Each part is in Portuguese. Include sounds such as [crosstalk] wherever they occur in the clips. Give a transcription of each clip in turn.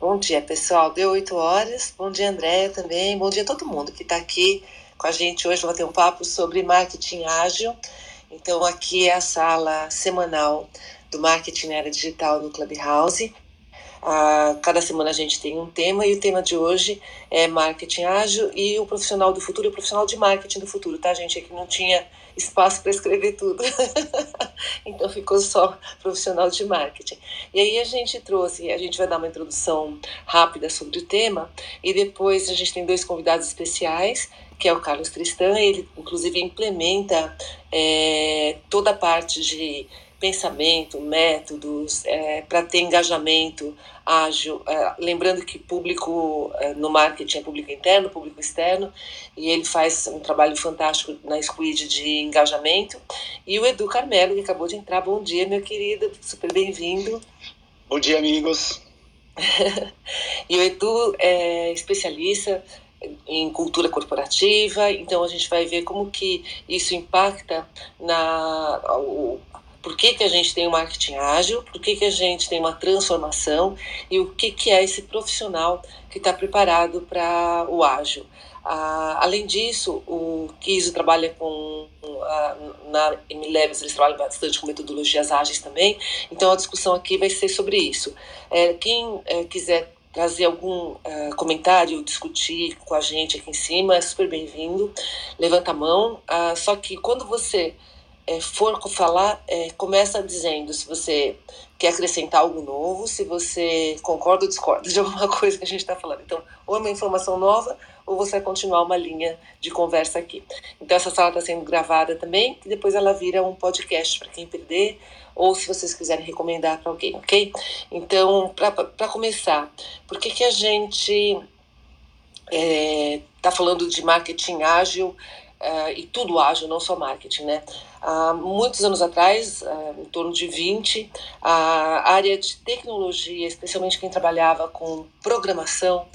Bom dia, pessoal. Deu oito horas. Bom dia, André também. Bom dia a todo mundo que está aqui com a gente hoje. Vou ter um papo sobre marketing ágil. Então, aqui é a sala semanal do marketing na era digital no Clubhouse. Ah, cada semana a gente tem um tema e o tema de hoje é marketing ágil e o profissional do futuro, o profissional de marketing do futuro, tá, gente? Aqui não tinha espaço para escrever tudo. [laughs] então ficou só profissional de marketing. E aí a gente trouxe, a gente vai dar uma introdução rápida sobre o tema e depois a gente tem dois convidados especiais, que é o Carlos Tristan, ele inclusive implementa é, toda a parte de pensamento, métodos, é, para ter engajamento ágil. É, lembrando que público é, no marketing é público interno, público externo, e ele faz um trabalho fantástico na Squid de engajamento. E o Edu Carmelo, que acabou de entrar. Bom dia, meu querido, super bem-vindo. Bom dia, amigos. [laughs] e o Edu é especialista em cultura corporativa, então a gente vai ver como que isso impacta na o, por que, que a gente tem um marketing ágil, por que, que a gente tem uma transformação e o que, que é esse profissional que está preparado para o ágil. Ah, além disso, o Kiso trabalha com na MLabs, eles trabalham bastante com metodologias ágeis também, então a discussão aqui vai ser sobre isso. É, quem é, quiser trazer algum uh, comentário, discutir com a gente aqui em cima, é super bem-vindo. Levanta a mão. Uh, só que quando você é, for falar, é, começa dizendo se você quer acrescentar algo novo, se você concorda ou discorda de alguma [laughs] coisa que a gente está falando. Então, ou é uma informação nova, ou você vai continuar uma linha de conversa aqui. Então, essa sala está sendo gravada também, e depois ela vira um podcast para quem perder, ou se vocês quiserem recomendar para alguém, ok? Então, para começar, por que, que a gente está é, tá falando de marketing ágil? Uh, e tudo ágil, não só marketing, né? Há muitos anos atrás, em torno de 20, a área de tecnologia, especialmente quem trabalhava com programação,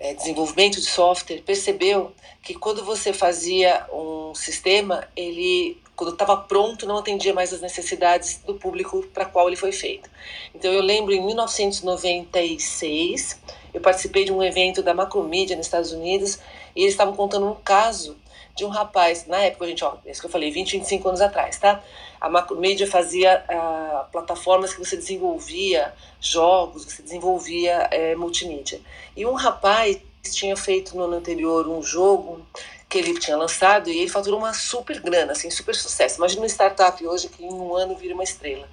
é, desenvolvimento de software, percebeu que quando você fazia um sistema, ele, quando estava pronto, não atendia mais as necessidades do público para qual ele foi feito. Então, eu lembro em 1996, eu participei de um evento da Macromedia nos Estados Unidos e eles estavam contando um caso de um rapaz, na época, gente, ó, isso que eu falei, 20, 25 anos atrás, tá? A Macromedia fazia uh, plataformas que você desenvolvia jogos, você desenvolvia é, multimídia. E um rapaz tinha feito no ano anterior um jogo que ele tinha lançado e ele faturou uma super grana, assim, super sucesso. Imagina uma startup hoje que em um ano vira uma estrela.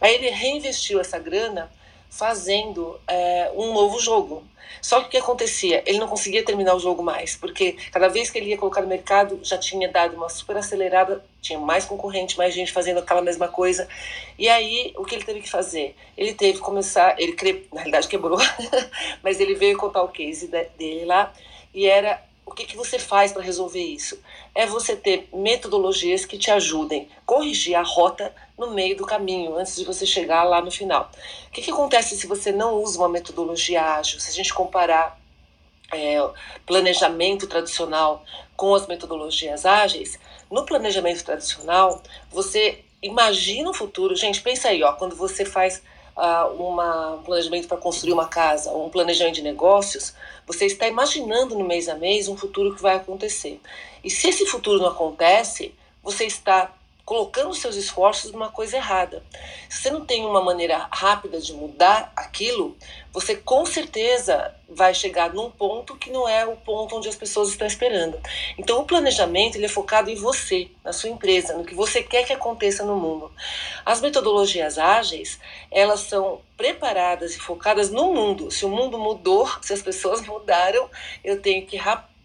Aí ele reinvestiu essa grana fazendo é, um novo jogo. Só que o que acontecia? Ele não conseguia terminar o jogo mais, porque cada vez que ele ia colocar no mercado já tinha dado uma super acelerada, tinha mais concorrente, mais gente fazendo aquela mesma coisa. E aí, o que ele teve que fazer? Ele teve que começar, ele na realidade quebrou, [laughs] mas ele veio contar o case dele lá, e era o que, que você faz para resolver isso? É você ter metodologias que te ajudem a corrigir a rota no meio do caminho, antes de você chegar lá no final. O que, que acontece se você não usa uma metodologia ágil? Se a gente comparar é, planejamento tradicional com as metodologias ágeis, no planejamento tradicional, você imagina o futuro. Gente, pensa aí, ó, quando você faz uh, uma, um planejamento para construir uma casa, um planejamento de negócios, você está imaginando no mês a mês um futuro que vai acontecer. E se esse futuro não acontece, você está colocando seus esforços numa coisa errada. Se você não tem uma maneira rápida de mudar aquilo, você com certeza vai chegar num ponto que não é o ponto onde as pessoas estão esperando. Então, o planejamento ele é focado em você, na sua empresa, no que você quer que aconteça no mundo. As metodologias ágeis, elas são preparadas e focadas no mundo. Se o mundo mudou, [laughs] se as pessoas mudaram, eu tenho que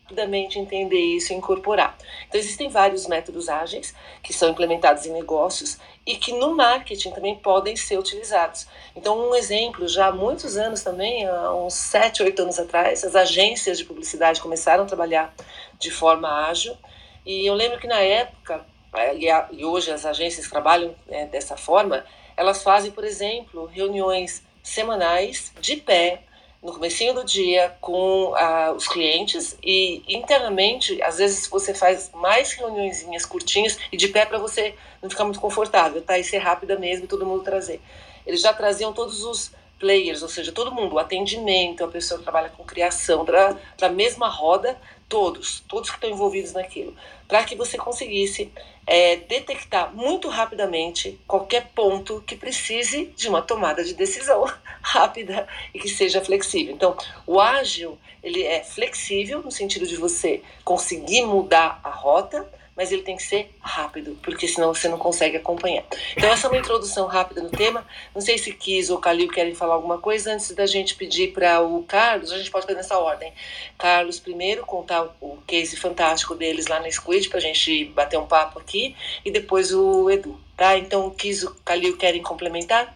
rapidamente entender isso e incorporar. Então, existem vários métodos ágeis que são implementados em negócios e que no marketing também podem ser utilizados. Então, um exemplo, já há muitos anos também, há uns 7, 8 anos atrás, as agências de publicidade começaram a trabalhar de forma ágil. E eu lembro que na época, eh, e hoje as agências trabalham né, dessa forma, elas fazem, por exemplo, reuniões semanais de pé no comecinho do dia com uh, os clientes e internamente, às vezes você faz mais reuniõezinhas curtinhas e de pé para você não ficar muito confortável, tá? E ser rápida mesmo, todo mundo trazer. Eles já traziam todos os players, ou seja, todo mundo, o atendimento, a pessoa que trabalha com criação, para a mesma roda, todos, todos que estão envolvidos naquilo, para que você conseguisse é, detectar muito rapidamente qualquer ponto que precise de uma tomada de decisão [laughs] rápida e que seja flexível. Então, o ágil ele é flexível no sentido de você conseguir mudar a rota, mas ele tem que ser rápido, porque senão você não consegue acompanhar. Então, essa é uma introdução rápida no tema. Não sei se Kis ou Calil querem falar alguma coisa antes da gente pedir para o Carlos, a gente pode fazer nessa ordem. Carlos, primeiro, contar o case fantástico deles lá na Squid, para a gente bater um papo aqui, e depois o Edu. Tá? Então, Kis ou Calil querem complementar?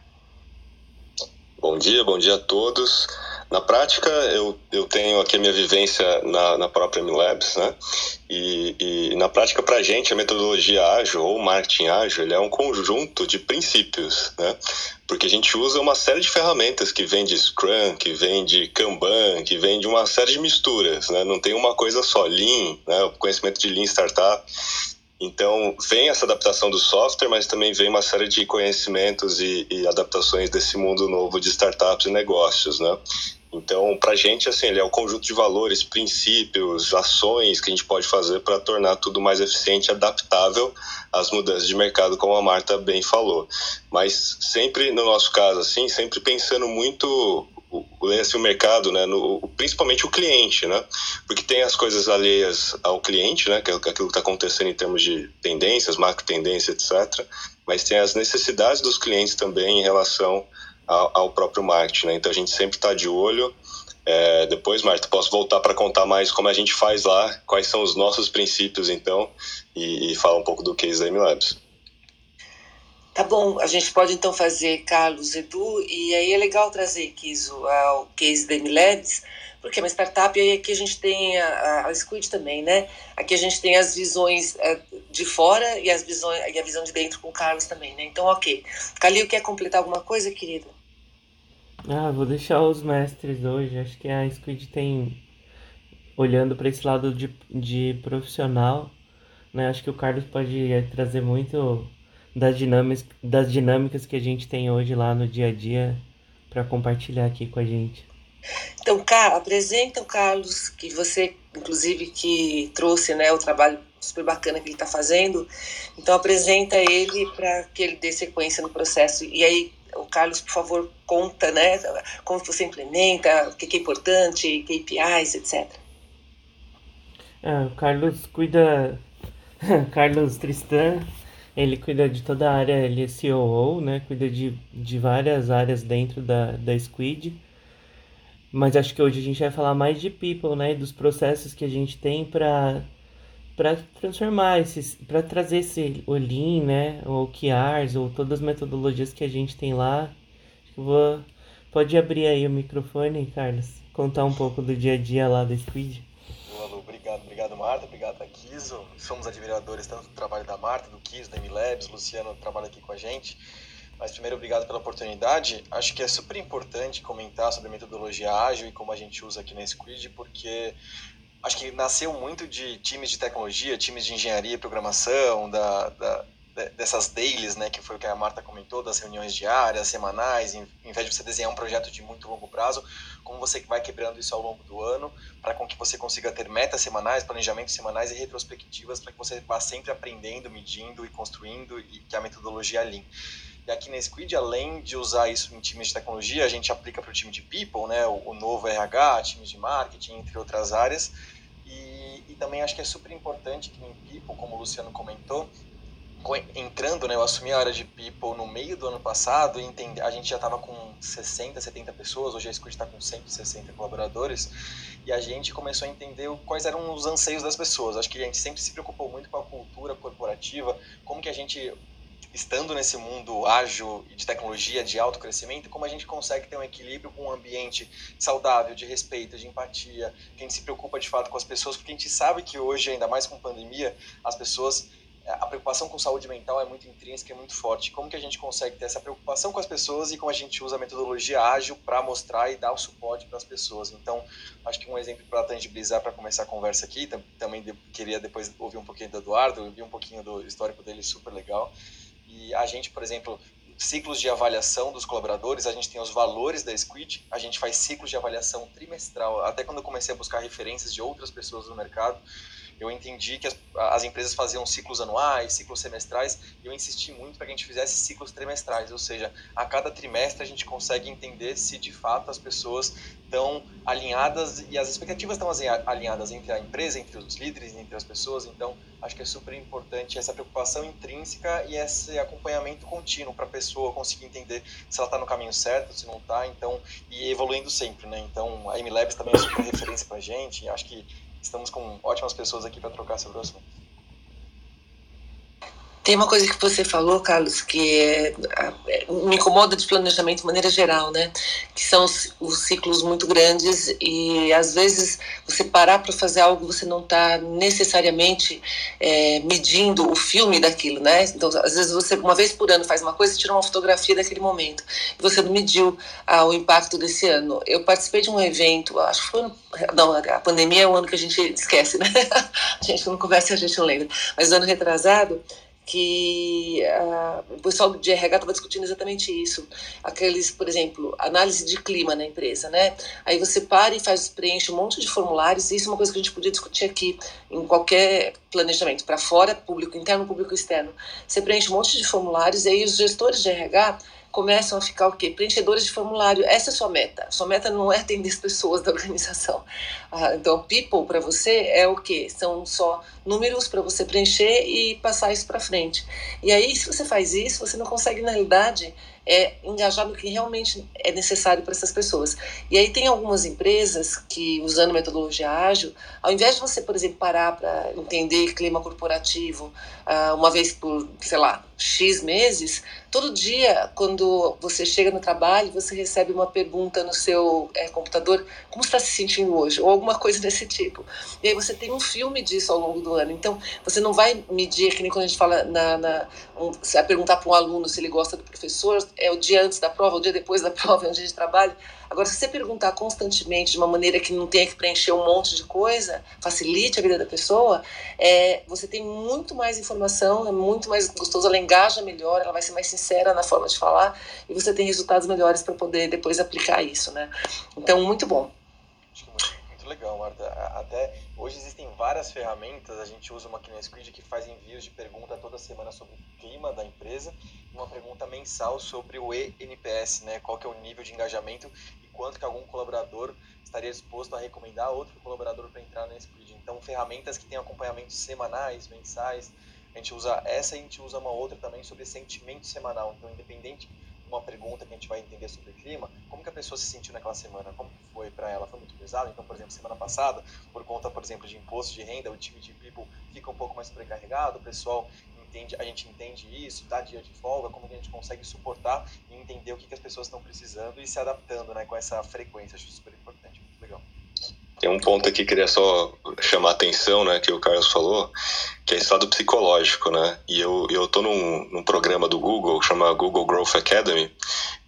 Bom dia, bom dia a todos. Na prática, eu, eu tenho aqui a minha vivência na, na própria MLabs, né? E, e na prática, para a gente, a metodologia ágil ou marketing ágil, ele é um conjunto de princípios, né? Porque a gente usa uma série de ferramentas que vem de Scrum, que vem de Kanban, que vem de uma série de misturas, né? Não tem uma coisa só. Lean, né? O conhecimento de Lean Startup. Então, vem essa adaptação do software, mas também vem uma série de conhecimentos e, e adaptações desse mundo novo de startups e negócios, né? Então, para a gente, assim, ele é o conjunto de valores, princípios, ações que a gente pode fazer para tornar tudo mais eficiente adaptável às mudanças de mercado, como a Marta bem falou. Mas sempre, no nosso caso, assim, sempre pensando muito assim, o mercado, né, no, principalmente o cliente, né, porque tem as coisas alheias ao cliente, né, que é aquilo que está acontecendo em termos de tendências, macro tendência, etc. Mas tem as necessidades dos clientes também em relação ao, próprio marketing. Né? Então a gente sempre está de olho. É, depois, Marta, posso voltar para contar mais como a gente faz lá, quais são os nossos princípios, então, e, e falar um pouco do case da MLabs. Tá bom, a gente pode então fazer Carlos, Edu, e aí é legal trazer Kiso, o case da MLabs, porque é uma startup e aqui a gente tem a, a Squid também, né? Aqui a gente tem as visões é, de fora e, as visões, e a visão de dentro com o Carlos também, né? Então, ok. Calil, quer completar alguma coisa, querido? Ah, vou deixar os mestres hoje. Acho que a Squid tem, olhando para esse lado de, de profissional, né? Acho que o Carlos pode é, trazer muito das dinâmicas, das dinâmicas que a gente tem hoje lá no dia a dia para compartilhar aqui com a gente. Então, cá, apresenta o Carlos, que você, inclusive, que trouxe né, o trabalho super bacana que ele está fazendo. Então, apresenta ele para que ele dê sequência no processo. E aí, o Carlos, por favor, conta, né? Como você implementa, o que é importante, KPIs, etc. É, o Carlos cuida... [laughs] Carlos Tristan, ele cuida de toda a área, ele é COO, né? Cuida de, de várias áreas dentro da, da Squid. Mas acho que hoje a gente vai falar mais de people, né? Dos processos que a gente tem para para transformar esses, para trazer esse o Lean, né, ou OKRs, ou todas as metodologias que a gente tem lá. Vou, pode abrir aí o microfone, Carlos, contar um pouco do dia a dia lá da Squid. Obrigado, obrigado Marta, obrigado a Kiso. Somos admiradores tanto do trabalho da Marta, do Kiso, da MLabs, Luciano trabalha aqui com a gente. Mas primeiro, obrigado pela oportunidade. Acho que é super importante comentar sobre a metodologia ágil e como a gente usa aqui na Squid, porque acho que nasceu muito de times de tecnologia, times de engenharia e programação, da, da, dessas dailies, né, que foi o que a Marta comentou, das reuniões diárias, semanais, em, em vez de você desenhar um projeto de muito longo prazo, como você vai quebrando isso ao longo do ano, para com que você consiga ter metas semanais, planejamentos semanais e retrospectivas, para que você vá sempre aprendendo, medindo e construindo, e que a metodologia Lean. E aqui na Squid, além de usar isso em times de tecnologia, a gente aplica para o time de people, né, o, o novo RH, times de marketing, entre outras áreas. E, e, também acho que é super importante que em people, como o Luciano comentou, entrando, né, eu assumi a área de people no meio do ano passado, e a gente já estava com 60, 70 pessoas, hoje a Squid está com 160 colaboradores, e a gente começou a entender quais eram os anseios das pessoas. Acho que a gente sempre se preocupou muito com a cultura corporativa, como que a gente estando nesse mundo ágil de tecnologia, de alto crescimento, como a gente consegue ter um equilíbrio com um ambiente saudável, de respeito, de empatia, que a gente se preocupa de fato com as pessoas, porque a gente sabe que hoje, ainda mais com pandemia, as pessoas a preocupação com saúde mental é muito intrínseca e muito forte. Como que a gente consegue ter essa preocupação com as pessoas e como a gente usa a metodologia ágil para mostrar e dar o suporte para as pessoas? Então, acho que um exemplo para tangibilizar para começar a conversa aqui, também queria depois ouvir um pouquinho do Eduardo, ouvir um pouquinho do histórico dele super legal. E a gente, por exemplo, ciclos de avaliação dos colaboradores, a gente tem os valores da Squid, a gente faz ciclos de avaliação trimestral. Até quando eu comecei a buscar referências de outras pessoas no mercado, eu entendi que as, as, empresas faziam ciclos anuais, ciclos semestrais, e eu insisti muito para que a gente fizesse ciclos trimestrais, ou seja, a cada trimestre a gente consegue entender se de fato as pessoas estão alinhadas e as expectativas estão alinhadas entre a empresa, entre os líderes, entre as pessoas. Então, acho que é super importante essa preocupação intrínseca e esse acompanhamento contínuo para a pessoa conseguir entender se ela está no caminho certo, se não está, então, e evoluindo sempre, né? Então, a MLabs também é super referência para a gente, acho que estamos com ótimas pessoas aqui para trocar sobre o assunto. Tem uma coisa que você falou, Carlos, que é, é, me incomoda de planejamento de maneira geral, né? Que são os, os ciclos muito grandes e às vezes você parar para fazer algo você não está necessariamente é, medindo o filme daquilo, né? Então às vezes você uma vez por ano faz uma coisa tira uma fotografia daquele momento e você não mediu ah, o impacto desse ano. Eu participei de um evento, acho que foi no, não a pandemia é o ano que a gente esquece, né? [laughs] A gente não conversa a gente não lembra, mas ano retrasado que uh, o pessoal de RH estava discutindo exatamente isso. Aqueles, por exemplo, análise de clima na empresa, né? Aí você para e faz, preenche um monte de formulários, e isso é uma coisa que a gente podia discutir aqui em qualquer planejamento, para fora, público interno, público externo. Você preenche um monte de formulários, e aí os gestores de RH começam a ficar o quê? Preenchedores de formulário. Essa é a sua meta. Sua meta não é atender as pessoas da organização. [laughs] Ah, então, people para você é o quê? São só números para você preencher e passar isso para frente. E aí, se você faz isso, você não consegue, na realidade, é engajar no que realmente é necessário para essas pessoas. E aí tem algumas empresas que, usando metodologia ágil, ao invés de você, por exemplo, parar para entender clima corporativo uh, uma vez por, sei lá, X meses, todo dia, quando você chega no trabalho, você recebe uma pergunta no seu é, computador, como está se sentindo hoje? Ou alguma coisa desse tipo. E aí você tem um filme disso ao longo do ano. Então, você não vai medir, que nem quando a gente fala, na, na um, vai perguntar para um aluno se ele gosta do professor, é o dia antes da prova, o dia depois da [laughs] prova, é dia de trabalho. Agora, se você perguntar constantemente de uma maneira que não tenha que preencher um monte de coisa, facilite a vida da pessoa, é, você tem muito mais informação, é muito mais gostoso, ela engaja melhor, ela vai ser mais sincera na forma de falar e você tem resultados melhores para poder depois aplicar isso, né? Então, muito bom. Acho que muito, muito legal, Marta. Até hoje existem várias ferramentas, a gente usa uma aqui no Squid que faz envios de pergunta toda semana sobre o clima da empresa uma pergunta mensal sobre o ENPS, né? Qual que é o nível de engajamento quanto que algum colaborador estaria disposto a recomendar outro colaborador para entrar na Squid. Então, ferramentas que têm acompanhamentos semanais, mensais, a gente usa essa e a gente usa uma outra também sobre sentimento semanal. Então, independente de uma pergunta que a gente vai entender sobre o clima, como que a pessoa se sentiu naquela semana, como que foi para ela, foi muito pesado? Então, por exemplo, semana passada, por conta, por exemplo, de imposto de renda, o time de people fica um pouco mais sobrecarregado, o pessoal entende, a gente entende isso, dá dia de folga, como que a gente consegue suportar e entender o que, que as pessoas estão precisando e se adaptando né, com essa frequência. Acho super importante, muito legal. Tem um ponto aqui que queria só chamar a atenção, né, que o Carlos falou, que é estado psicológico, né? E eu, eu tô num, num programa do Google, chama Google Growth Academy,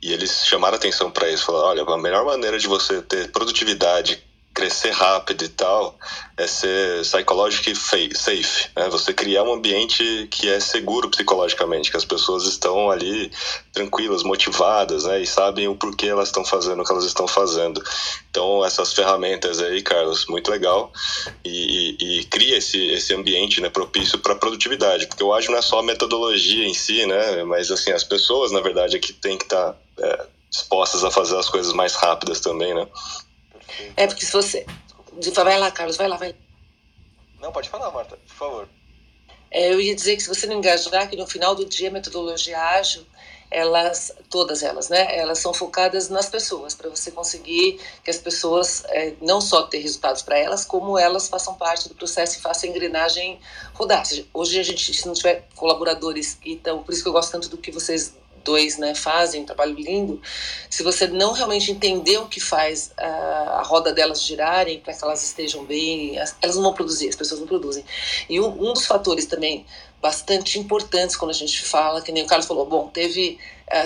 e eles chamaram atenção para isso, falaram, olha, a melhor maneira de você ter produtividade, crescer rápido e tal, é ser psychologically safe, né? Você criar um ambiente que é seguro psicologicamente, que as pessoas estão ali tranquilas, motivadas, né? E sabem o porquê elas estão fazendo o que elas estão fazendo. Então, essas ferramentas aí, Carlos, muito legal. E, e, e cria esse, esse ambiente né, propício para produtividade, porque eu acho não é só a metodologia em si, né? Mas, assim, as pessoas, na verdade, é que tem que estar... Tá, é, dispostas a fazer as coisas mais rápidas também, né? É porque se você. Vai lá, Carlos, vai lá, vai lá. Não, pode falar, Marta, por favor. É, eu ia dizer que se você não engajar, que no final do dia a metodologia ágil, elas, todas elas, né, elas são focadas nas pessoas, para você conseguir que as pessoas é, não só ter resultados para elas, como elas façam parte do processo e façam a engrenagem rodar. Hoje a gente, se não tiver colaboradores, então, por isso que eu gosto tanto do que vocês dois né, fazem, um trabalho lindo, se você não realmente entender o que faz a, a roda delas girarem para que elas estejam bem, elas não vão produzir, as pessoas não produzem. E um, um dos fatores também bastante importantes quando a gente fala, que nem o Carlos falou, bom, teve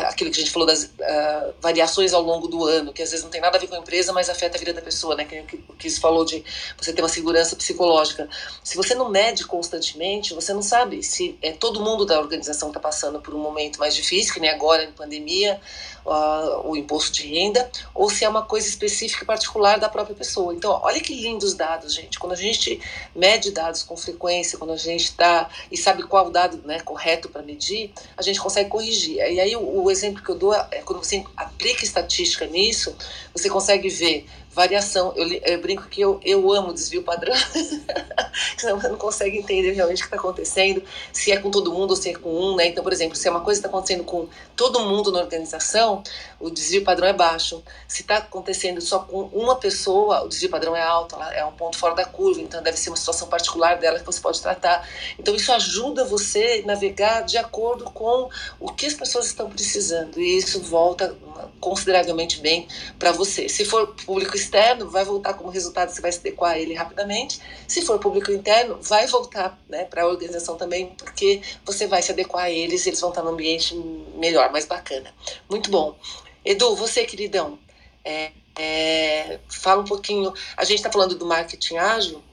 aquilo que a gente falou das uh, variações ao longo do ano, que às vezes não tem nada a ver com a empresa, mas afeta a vida da pessoa, né? Que o que falou de você ter uma segurança psicológica. Se você não mede constantemente, você não sabe se é todo mundo da organização está passando por um momento mais difícil, que nem agora em pandemia, uh, o imposto de renda, ou se é uma coisa específica e particular da própria pessoa. Então, olha que lindos dados, gente. Quando a gente mede dados com frequência, quando a gente está e sabe qual dado né, correto para medir, a gente consegue corrigir. E aí o, o exemplo que eu dou é quando você aplica estatística nisso, você consegue ver variação. Eu, eu, brinco que eu, eu amo desvio padrão, [laughs] você não consegue entender realmente o que está acontecendo, se é com todo mundo ou se é com um, né? Então, por exemplo, se é uma coisa está acontecendo com todo mundo na organização, o desvio padrão é baixo. Se está acontecendo só com uma pessoa, o desvio padrão é alto, é um ponto fora da curva, então deve ser uma situação particular dela que você pode tratar. Então, isso ajuda você a navegar de acordo com o que as pessoas estão precisando, e isso volta consideravelmente bem para você. Se for público externo, vai voltar como resultado, você vai se adequar a ele rapidamente. Se for público interno, vai voltar né, para a organização também, porque você vai se adequar a eles e eles vão estar num ambiente melhor, mais bacana. Muito bom. Edu, você, queridão, é, é, fala um pouquinho. A gente está falando do marketing ágil,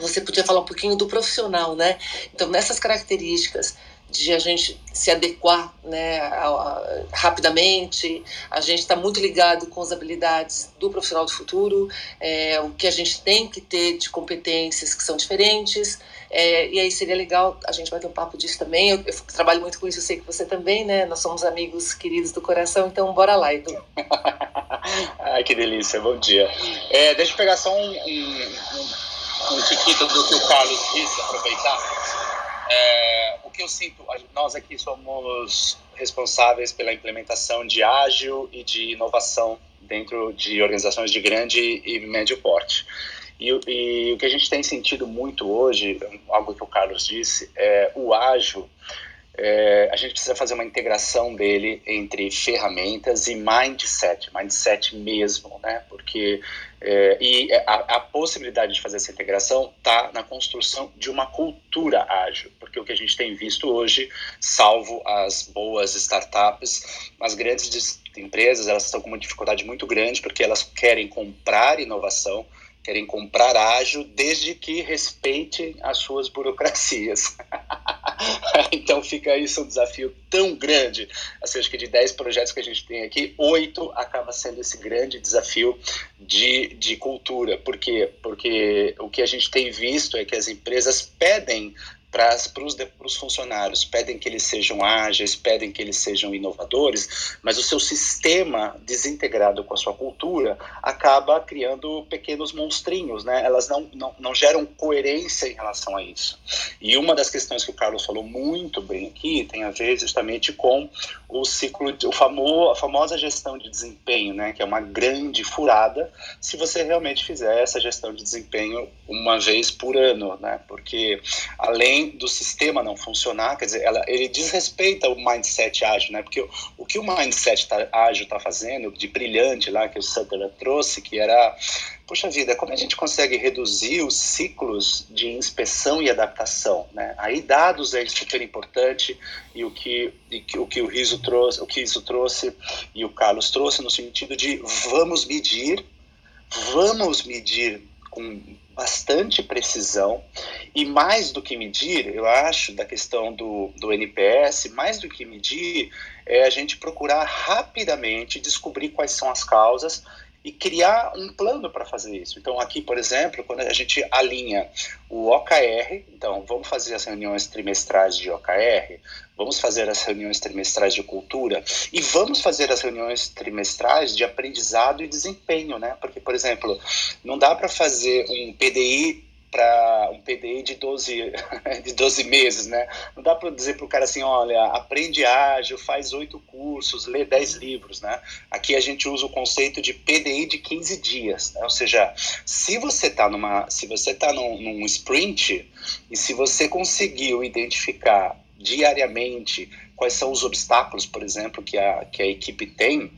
você podia falar um pouquinho do profissional, né? Então, nessas características de a gente se adequar né, a, a, rapidamente, a gente está muito ligado com as habilidades do profissional do futuro, é, o que a gente tem que ter de competências que são diferentes, é, e aí seria legal, a gente vai ter um papo disso também, eu, eu, trabalho muito com isso, eu sei que você também, né, nós somos amigos queridos do coração, então bora lá, Edu. [laughs] Ai, que delícia, bom dia. É, deixa eu pegar só um, um, um, do que o Carlos disse, aproveitar. É, o que eu sinto, nós aqui somos responsáveis pela implementação de ágil e de inovação dentro de organizações de grande e médio porte. E, e, o que a gente tem sentido muito hoje, algo que o Carlos disse, é o ágil é, a gente precisa fazer uma integração dele entre ferramentas e mindset, mindset mesmo, né? Porque é, e a, a, possibilidade de fazer essa integração está na construção de uma cultura ágil, porque o que a gente tem visto hoje, salvo as boas startups, as grandes empresas elas estão com uma dificuldade muito grande porque elas querem comprar inovação querem comprar ágil desde que respeitem as suas burocracias. [laughs] então fica isso um desafio tão grande. Assim, acho que de 10 projetos que a gente tem aqui, oito acaba sendo esse grande desafio de, de cultura. Por quê? Porque o que a gente tem visto é que as empresas pedem para os funcionários, pedem que eles sejam ágeis, pedem que eles sejam inovadores, mas o seu sistema desintegrado com a sua cultura acaba criando pequenos monstrinhos, né? Elas não, não, não geram coerência em relação a isso. E uma das questões que o Carlos falou muito bem aqui tem a ver justamente com o ciclo, o famo, a famosa gestão de desempenho, né? Que é uma grande furada se você realmente fizer essa gestão de desempenho uma vez por ano, né? Porque além do sistema não funcionar, quer dizer, ela, ele desrespeita o mindset ágil, né? Porque o, o que o mindset tá, ágil está fazendo, de brilhante lá, que o Sutherland trouxe, que era, puxa vida, como a gente consegue reduzir os ciclos de inspeção e adaptação, né? Aí dados é super importante e o que, e que o que o Riso trouxe, o que Riso trouxe e o Carlos trouxe no sentido de vamos medir, vamos medir com bastante precisão e mais do que medir, eu acho, da questão do, do NPS, mais do que medir, é a gente procurar rapidamente descobrir quais são as causas e criar um plano para fazer isso. Então, aqui, por exemplo, quando a gente alinha o OKR, então vamos fazer as reuniões trimestrais de OKR, vamos fazer as reuniões trimestrais de cultura e vamos fazer as reuniões trimestrais de aprendizado e desempenho, né? Porque, por exemplo, não dá para fazer um PDI para um PDI de 12, [laughs] de 12 meses, né? Não dá para dizer para o cara assim, olha, aprende ágil, faz oito cursos, lê 10 livros, né? Aqui a gente usa o conceito de PDI de 15 dias, né? ou seja, se você está numa, se você tá num, num sprint e se você conseguiu identificar diariamente quais são os obstáculos, por exemplo, que a, que a equipe tem,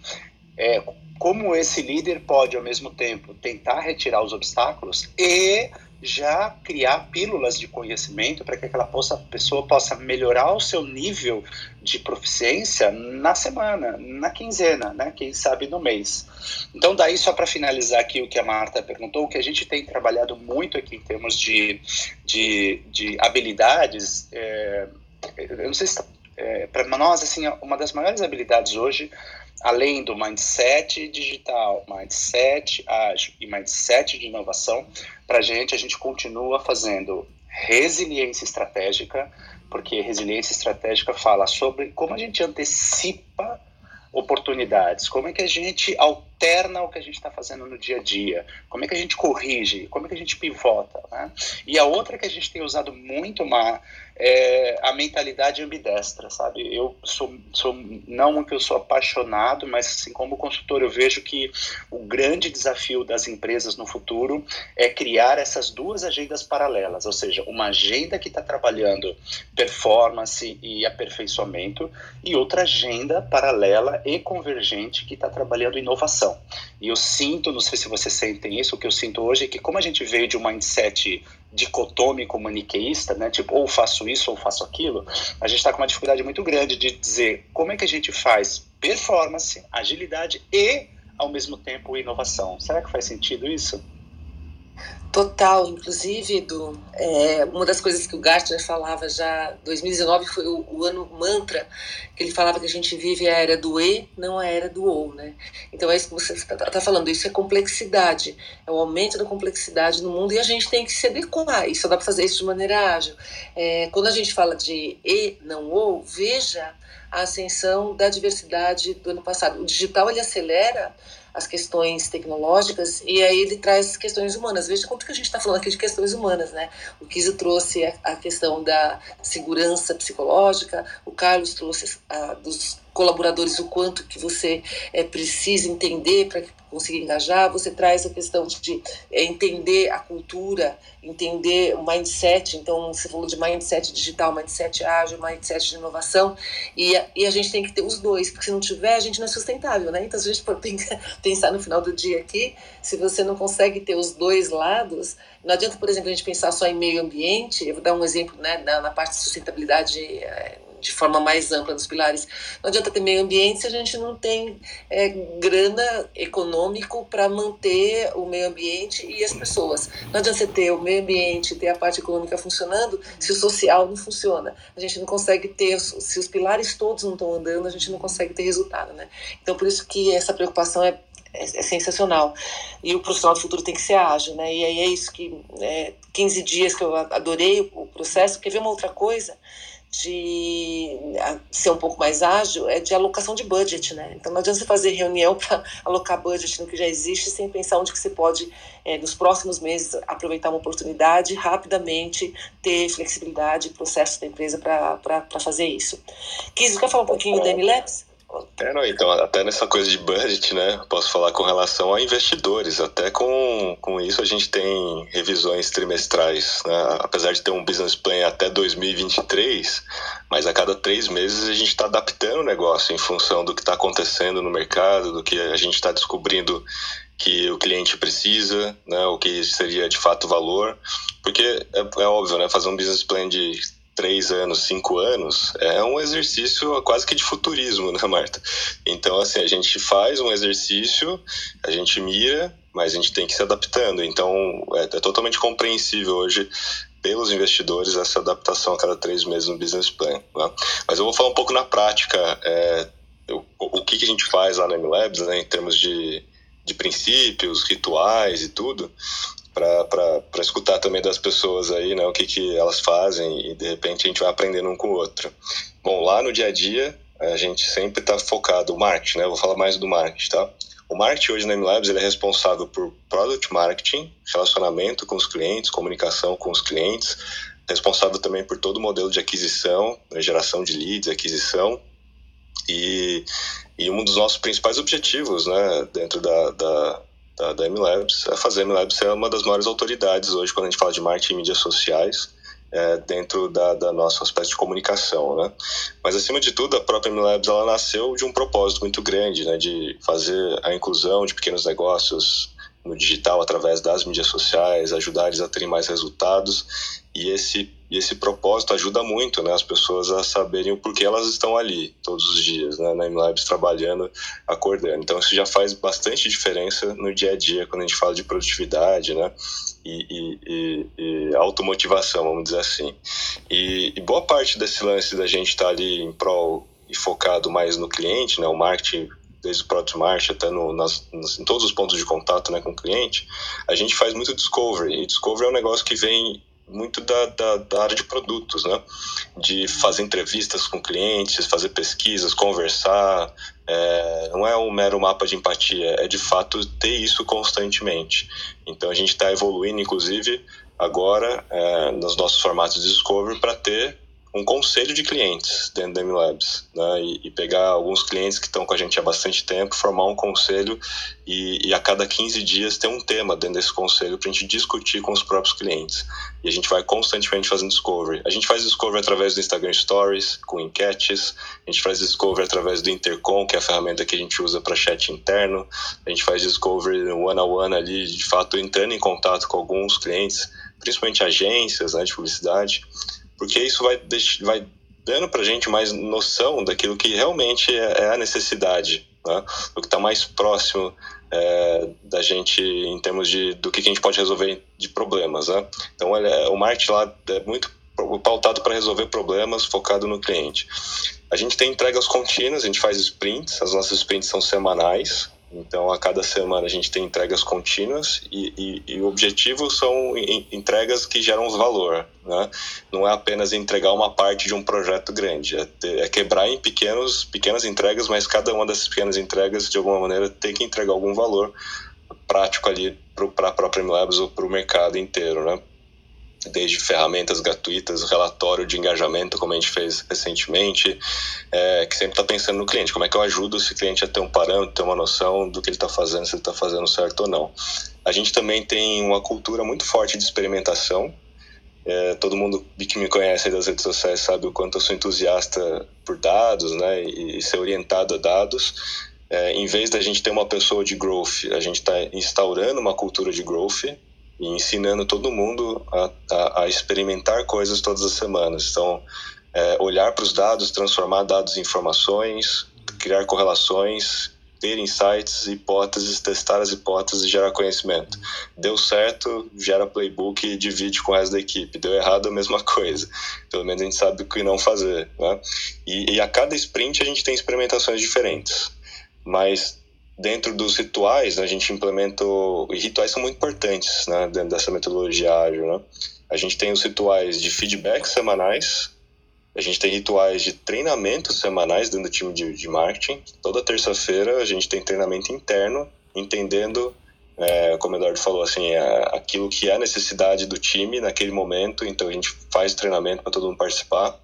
é, como esse líder pode, ao mesmo tempo, tentar retirar os obstáculos e já criar pílulas de conhecimento para que aquela possa, pessoa possa melhorar o seu nível de proficiência na semana, na quinzena, né? quem sabe no mês. Então, daí, só para finalizar aqui o que a Marta perguntou, o que a gente tem trabalhado muito aqui em termos de, de, de habilidades, é, eu não sei se é, para nós, assim, uma das maiores habilidades hoje além do mindset digital, mindset ágil e mindset de inovação, para a gente, a gente continua fazendo resiliência estratégica, porque resiliência estratégica fala sobre como a gente antecipa oportunidades, como é que a gente alterna o que a gente está fazendo no dia a dia, como é que a gente corrige, como é que a gente pivota. Né? E a outra que a gente tem usado muito, Mar, é a mentalidade ambidestra, sabe? Eu sou, sou não que eu sou apaixonado, mas assim como consultor eu vejo que o grande desafio das empresas no futuro é criar essas duas agendas paralelas, ou seja, uma agenda que está trabalhando performance e aperfeiçoamento e outra agenda paralela e convergente que está trabalhando inovação. E eu sinto, não sei se vocês sentem isso, o que eu sinto hoje é que como a gente veio de um mindset dicotômico maniqueísta, né? Tipo, ou faço isso ou faço aquilo, a gente está com uma dificuldade muito grande de dizer como é que a gente faz performance, agilidade e, ao mesmo tempo, inovação. Será que faz sentido isso? Total, inclusive, Edu, é, uma das coisas que o Gartner falava já, 2019 foi o, o, ano mantra, que ele falava que a gente vive a era do E, não a era do OU, né? Então é isso que você está tá falando, isso é complexidade, é o aumento da complexidade no mundo e a gente tem que se adequar, só dá para fazer isso de maneira ágil. É, quando a gente fala de E, não OU, veja a ascensão da diversidade do ano passado. O digital, ele acelera as questões tecnológicas e aí ele traz questões humanas. Veja quanto que a gente está falando aqui de questões humanas, né? O Kiso trouxe a, a questão da segurança psicológica, o Carlos trouxe a, dos colaboradores o quanto que você é, precisa entender para conseguir engajar, você traz a questão de é, entender a cultura, entender o mindset, então você falou de mindset digital, mindset ágil, mindset de inovação, e a, e a gente tem que ter os dois, porque se não tiver, a gente não é sustentável, né? Então, se a gente for [laughs] pensar no final do dia aqui, se você não consegue ter os dois lados, não adianta, por exemplo, a gente pensar só em meio ambiente, eu vou dar um exemplo né, na, na parte de sustentabilidade é, de forma mais ampla dos pilares. Não adianta ter meio ambiente se a gente não tem é, grana econômico para manter o meio ambiente e as pessoas. Não adianta você ter o meio ambiente, ter a parte econômica funcionando, se o social não funciona. A gente não consegue ter, se os pilares todos não estão andando, a gente não consegue ter resultado, né? Então, por isso que essa preocupação é é, é, sensacional. E o profissional do futuro tem que ser ágil, né? E aí é isso que é, 15 dias que eu adorei o processo. Quer ver uma outra coisa? De ser um pouco mais ágil é de alocação de budget, né? Então não adianta você fazer reunião [laughs] para alocar budget no que já existe sem pensar onde que você pode, é, nos próximos meses, aproveitar uma oportunidade rapidamente ter flexibilidade e processo da empresa para fazer isso. Kis, quer falar um pouquinho da MLabs? É, não, então, até nessa coisa de budget, né, posso falar com relação a investidores, até com, com isso a gente tem revisões trimestrais, né, apesar de ter um business plan até 2023, mas a cada três meses a gente está adaptando o negócio em função do que está acontecendo no mercado, do que a gente está descobrindo que o cliente precisa, né, o que seria de fato valor, porque é, é óbvio, né, fazer um business plan de três anos, cinco anos, é um exercício quase que de futurismo, [laughs] né, Marta? Então, assim, a gente faz um exercício, a gente mira, mas a gente tem que se adaptando. Então, é, é totalmente compreensível hoje pelos investidores essa adaptação a cada três meses no business plan. Né? Mas eu vou falar um pouco na prática é, o, o que, que a gente faz lá na MLabs, né, em termos de, de princípios, rituais e tudo para escutar também das pessoas aí, né, o que, que elas fazem e de repente a gente vai aprendendo um com o outro. Bom, lá no dia a dia, a gente sempre está focado, o marketing, né, eu vou falar mais do marketing, tá? O marketing hoje na MLabs ele é responsável por product marketing, relacionamento com os clientes, comunicação com os clientes, responsável também por todo o modelo de aquisição, né, geração de leads, aquisição, e, e um dos nossos principais objetivos né, dentro da, da da, da MLabs. A fazer MLabs é uma das maiores autoridades hoje quando a gente fala de marketing e mídias sociais. É, dentro da, da nossa aspecto de comunicação, né? Mas acima de tudo, a própria MLabs ela nasceu de um propósito muito grande, né? De fazer a inclusão de pequenos negócios no digital através das mídias sociais, ajudar eles a terem mais resultados e esse e esse propósito ajuda muito né, as pessoas a saberem o porquê elas estão ali todos os dias, né, na MLabs trabalhando, acordando. Então isso já faz bastante diferença no dia a dia quando a gente fala de produtividade né, e, e, e, e automotivação, vamos dizer assim. E, e, boa parte desse lance da gente estar tá ali em prol e focado mais no cliente, né, o marketing desde o Product Marketing até no, nas, nas, em todos os pontos de contato né, com o cliente, a gente faz muito discovery. E discovery é um negócio que vem muito da, da, da, área de produtos, né? De fazer entrevistas com clientes, fazer pesquisas, conversar. É, não é um mero mapa de empatia, é de fato ter isso constantemente. Então a gente está evoluindo, inclusive, agora é, nos nossos formatos de Discovery para ter um conselho de clientes dentro da MLabs, né? E, e, pegar alguns clientes que estão com a gente há bastante tempo, formar um conselho e, e a cada 15 dias ter um tema dentro desse conselho para a gente discutir com os próprios clientes. E a gente vai constantemente fazendo discovery. A gente faz discovery através do Instagram Stories, com enquetes, a gente faz discovery através do Intercom, que é a ferramenta que a gente usa para chat interno, a gente faz discovery one-on-one ali, de fato, entrando em contato com alguns clientes, principalmente agências né, de publicidade porque isso vai, vai dando para a gente mais noção daquilo que realmente é, é a necessidade, né? que está mais próximo é, da gente em termos de do que a gente pode resolver de problemas. Né? Então, é, o marketing lá é muito pautado para resolver problemas, focado no cliente. A gente tem entregas contínuas, a gente faz sprints, as nossas sprints são semanais, então, a cada semana a gente tem entregas contínuas e, e, e o objetivo são entregas que geram valor. Né? Não é apenas entregar uma parte de um projeto grande, é, ter, é quebrar em pequenos, pequenas entregas, mas cada uma dessas pequenas entregas, de alguma maneira, tem que entregar algum valor prático ali para a própria MLabs ou para o mercado inteiro. Né? Desde ferramentas gratuitas, relatório de engajamento, como a gente fez recentemente, é, que sempre está pensando no cliente, como é que eu ajudo esse cliente a ter um parâmetro, ter uma noção do que ele está fazendo, se ele está fazendo certo ou não. A gente também tem uma cultura muito forte de experimentação, é, todo mundo que me conhece das redes sociais sabe o quanto eu sou entusiasta por dados, né, e, e ser orientado a dados. É, em vez da gente ter uma pessoa de growth, a gente está instaurando uma cultura de growth, e ensinando todo mundo a, a, a experimentar coisas todas as semanas. Então, é, olhar para os dados, transformar dados em informações, criar correlações, ter insights, hipóteses, testar as hipóteses e gerar conhecimento. Deu certo, gera playbook e divide com o resto da equipe. Deu errado, a mesma coisa. Pelo menos a gente sabe o que não fazer. Né? E, e a cada sprint a gente tem experimentações diferentes. Mas dentro dos rituais, a gente implementa. E rituais são muito importantes né, dentro dessa metodologia ágil. Né? A gente tem os rituais de feedback semanais, a gente tem rituais de treinamento semanais dentro do time de, de marketing. Toda terça-feira a gente tem treinamento interno, entendendo, é, como o Eduardo falou, assim, aquilo que é a necessidade do time naquele momento. Então a gente faz treinamento para todo mundo participar.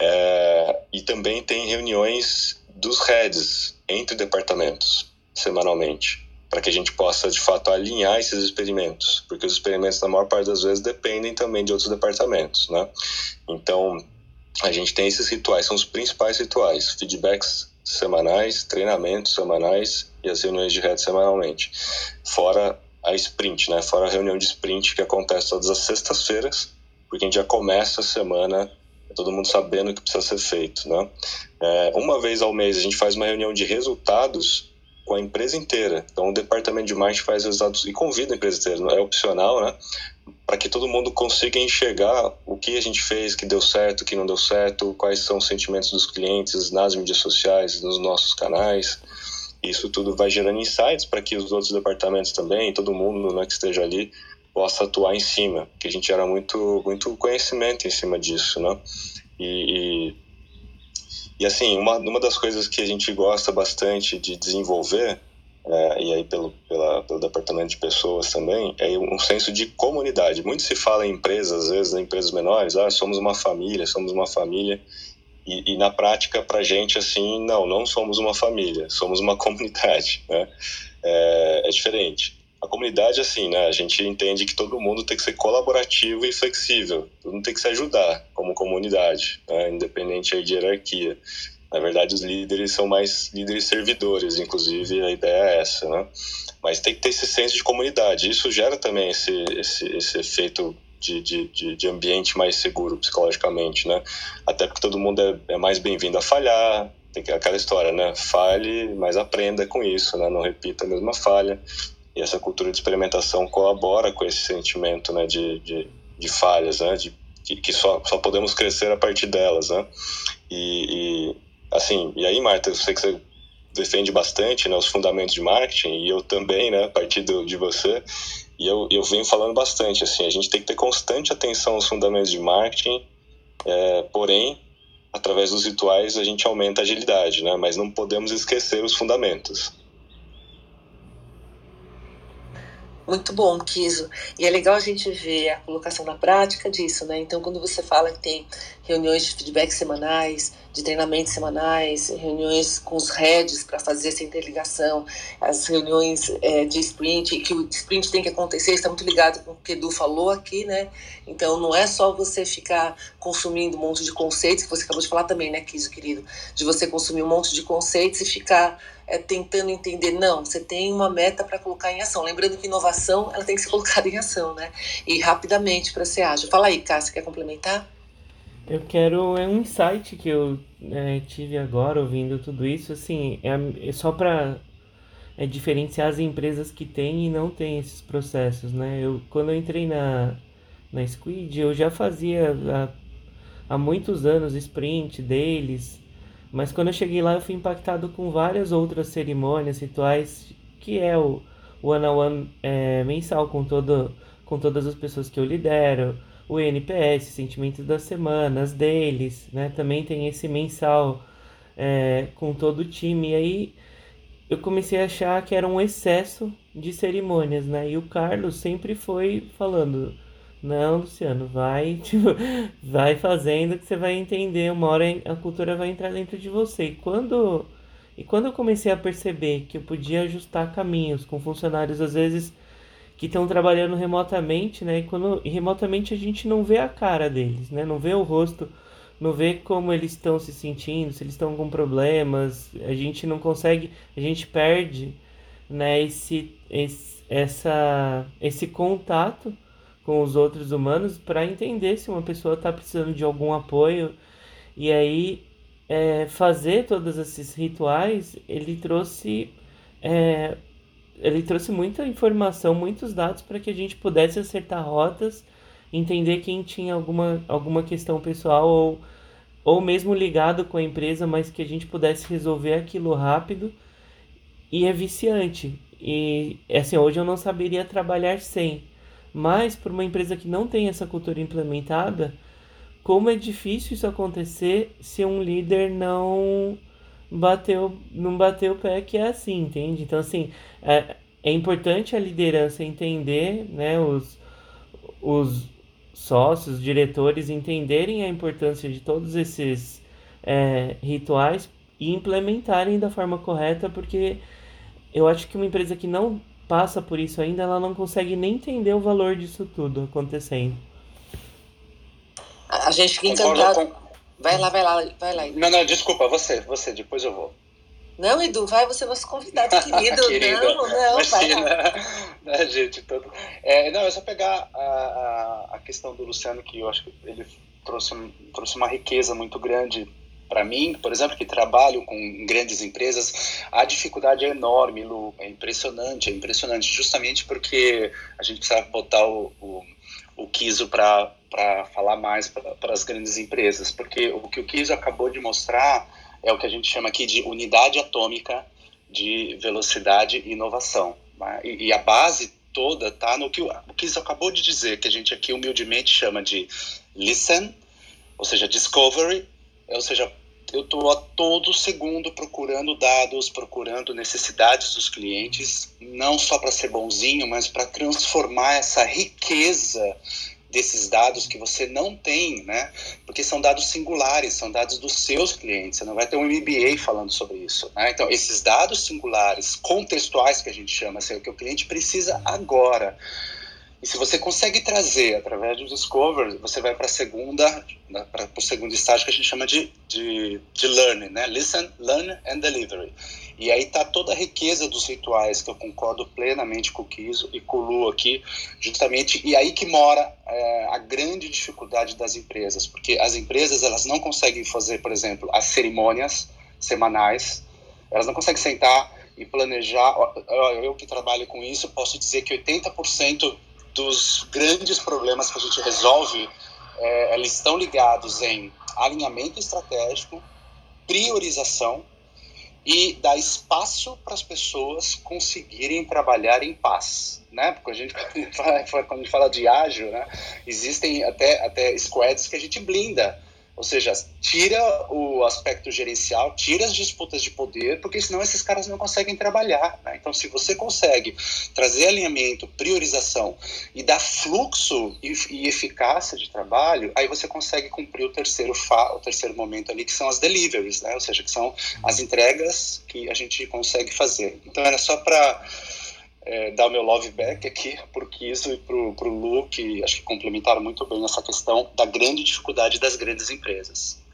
É, e também tem reuniões dos heads entre departamentos semanalmente, para que a gente possa de fato alinhar esses experimentos, porque os experimentos na maior parte das vezes dependem também de outros departamentos, né? Então, a gente tem esses rituais, são os principais rituais, feedbacks semanais, treinamentos semanais e as reuniões de rede semanalmente. Fora a sprint, né? Fora a reunião de sprint que acontece todas as sextas-feiras, porque a gente já começa a semana todo mundo sabendo o que precisa ser feito, né? É, uma vez ao mês a gente faz uma reunião de resultados com a empresa inteira. Então, o departamento de marketing faz resultados e convida a empresa inteira, é opcional, né? Para que todo mundo consiga enxergar o que a gente fez, que deu certo, que não deu certo, quais são os sentimentos dos clientes nas mídias sociais, nos nossos canais. Isso tudo vai gerando insights para que os outros departamentos também, todo mundo né, que esteja ali, possa atuar em cima, que a gente gera muito, muito conhecimento em cima disso, né? E, e e assim, uma, uma das coisas que a gente gosta bastante de desenvolver, é, e aí pelo, pela, pelo departamento de pessoas também, é um senso de comunidade. Muito se fala em empresas, às vezes, em empresas menores, ah, somos uma família, somos uma família. E, e na prática, para gente, assim, não, não somos uma família, somos uma [laughs] comunidade, né? É, é diferente a comunidade, assim, né? A gente entende que todo mundo tem que ser colaborativo e flexível. Todo mundo tem que se ajudar como comunidade, né? independente aí de hierarquia. Na verdade, os líderes são mais líderes servidores, inclusive a ideia é essa, né? Mas tem que ter esse senso de comunidade. Isso gera também esse, esse, esse efeito de, de, de, ambiente mais seguro psicologicamente, né? Até porque todo mundo é, é mais bem-vindo a falhar, tem que aquela história, né? Falhe, mas aprenda com isso, né? Não repita a mesma falha. E essa cultura de experimentação colabora com esse sentimento, né? De, de, de falhas, né? De que, só, só podemos crescer a partir delas, né? E, e, assim, e aí, Marta, eu sei que você defende bastante né, os fundamentos de marketing e eu também, né, a partir do, de você. E eu, eu venho falando bastante, assim, a gente tem que ter constante atenção aos fundamentos de marketing, é, porém, através dos rituais a gente aumenta a agilidade, né? Mas não podemos esquecer os fundamentos. Muito bom, Kiso. E é legal a gente ver a colocação na prática disso, né? Então, quando você fala que tem reuniões de feedback semanais, de treinamentos semanais, reuniões com os heads para fazer essa interligação, as reuniões é, de sprint, que o sprint tem que acontecer, está muito ligado com o que Edu falou aqui, né? Então, não é só você ficar consumindo um monte de conceitos, que você acabou de falar também, né, Kiso, querido? De você consumir um monte de conceitos e ficar é, tentando entender. Não, você tem uma meta para colocar em ação. Lembrando que inovação ela tem que ser [laughs] colocada em ação, né? E rapidamente para ser ágil. Fala aí, Cássio, quer complementar? Eu quero é um insight que eu é, tive agora ouvindo tudo isso, assim, é, é só para é, diferenciar as empresas que têm e não têm esses processos, né? Eu quando eu entrei na na Squid, eu já fazia há, há muitos anos sprint deles, mas quando eu cheguei lá, eu fui impactado com várias outras cerimônias, rituais, que é o one-on-one -on -one, é, mensal com, todo, com todas as pessoas que eu lidero, o NPS, Sentimento das Semanas deles, né? Também tem esse mensal é, com todo o time. E aí eu comecei a achar que era um excesso de cerimônias, né? E o Carlos sempre foi falando não, Luciano, vai, [laughs] tipo, vai fazendo que você vai entender. Uma hora a cultura vai entrar dentro de você. E quando, e quando eu comecei a perceber que eu podia ajustar caminhos com funcionários, às vezes, que estão trabalhando remotamente, né? E, quando, e remotamente a gente não vê a cara deles, né? Não vê o rosto, não vê como eles estão se sentindo, se eles estão com problemas. A gente não consegue, a gente perde, né? Esse, esse, essa, esse contato com os outros humanos para entender se uma pessoa está precisando de algum apoio. E aí, é, fazer todos esses rituais, ele trouxe, é, ele trouxe muita informação, muitos dados para que a gente pudesse acertar rotas, entender quem tinha alguma, alguma questão pessoal ou, ou mesmo ligado com a empresa, mas que a gente pudesse resolver aquilo rápido. E é viciante. E assim, hoje eu não saberia trabalhar sem mas para uma empresa que não tem essa cultura implementada, como é difícil isso acontecer se um líder não bateu, não bateu o pé que é assim, entende? Então assim, é, é importante a liderança entender, né, os, os sócios, diretores entenderem a importância de todos esses é, rituais e implementarem da forma correta, porque eu acho que uma empresa que não passa por isso ainda, ela não consegue nem entender o valor disso tudo acontecendo. A gente fica encantado. Com... Vai lá, vai lá, vai lá. Não, não, desculpa, você, você, depois eu vou. Não, Edu, vai, você é nosso convidado querido. [laughs] querido não, não, imagina. vai lá. Né, gente, todo... É, não, é só pegar a, a, a questão do Luciano, que eu acho que ele trouxe, trouxe uma riqueza muito grande para mim, por exemplo, que trabalho com grandes empresas, a dificuldade é enorme, Lu, é impressionante, é impressionante, justamente porque a gente precisa botar o, o, o Kiso para falar mais para as grandes empresas, porque o que o Kiso acabou de mostrar é o que a gente chama aqui de unidade atômica de velocidade e inovação. Né? E, e, a base toda está no que o, o Kiso acabou de dizer, que a gente aqui humildemente chama de listen, ou seja, discovery, ou seja, eu estou a todo segundo procurando dados, procurando necessidades dos clientes, não só para ser bonzinho, mas para transformar essa riqueza desses dados que você não tem, né? Porque são dados singulares, são dados dos seus clientes. Você não vai ter um MBA falando sobre isso, né? Então, esses dados singulares, contextuais que a gente chama, assim, é o que o cliente precisa agora E se você consegue trazer através do Discover, você vai para a segunda, né, para o segundo estágio que a gente chama de, de, de learning, né? Listen, learn and delivery. E aí está toda a riqueza dos rituais, que eu concordo plenamente com o Kiso e com o Lu aqui, justamente, e aí que mora é, a grande dificuldade das empresas, porque as empresas elas não conseguem fazer, por exemplo, as cerimônias semanais, elas não conseguem sentar e planejar. Eu que trabalho com isso, posso dizer que 80% dos grandes problemas que a gente resolve, é, eles estão ligados em alinhamento estratégico, priorização e dar espaço para as pessoas conseguirem trabalhar em paz, né? Porque a gente [laughs] quando a gente fala de ágil, né? Existem até até squads que a gente blinda ou seja, tira o aspecto gerencial, tira as disputas de poder, porque senão esses caras não conseguem trabalhar. Né? Então, se você consegue trazer alinhamento, priorização e dar fluxo e, e, eficácia de trabalho, aí você consegue cumprir o terceiro fa, o terceiro momento ali, que são as deliveries, né? ou seja, que são as entregas que a gente consegue fazer. Então, era só para é, dar o meu love back aqui pro Kiso e pro, pro Lu, que acho que complementaram muito bem essa questão da grande dificuldade das grandes empresas.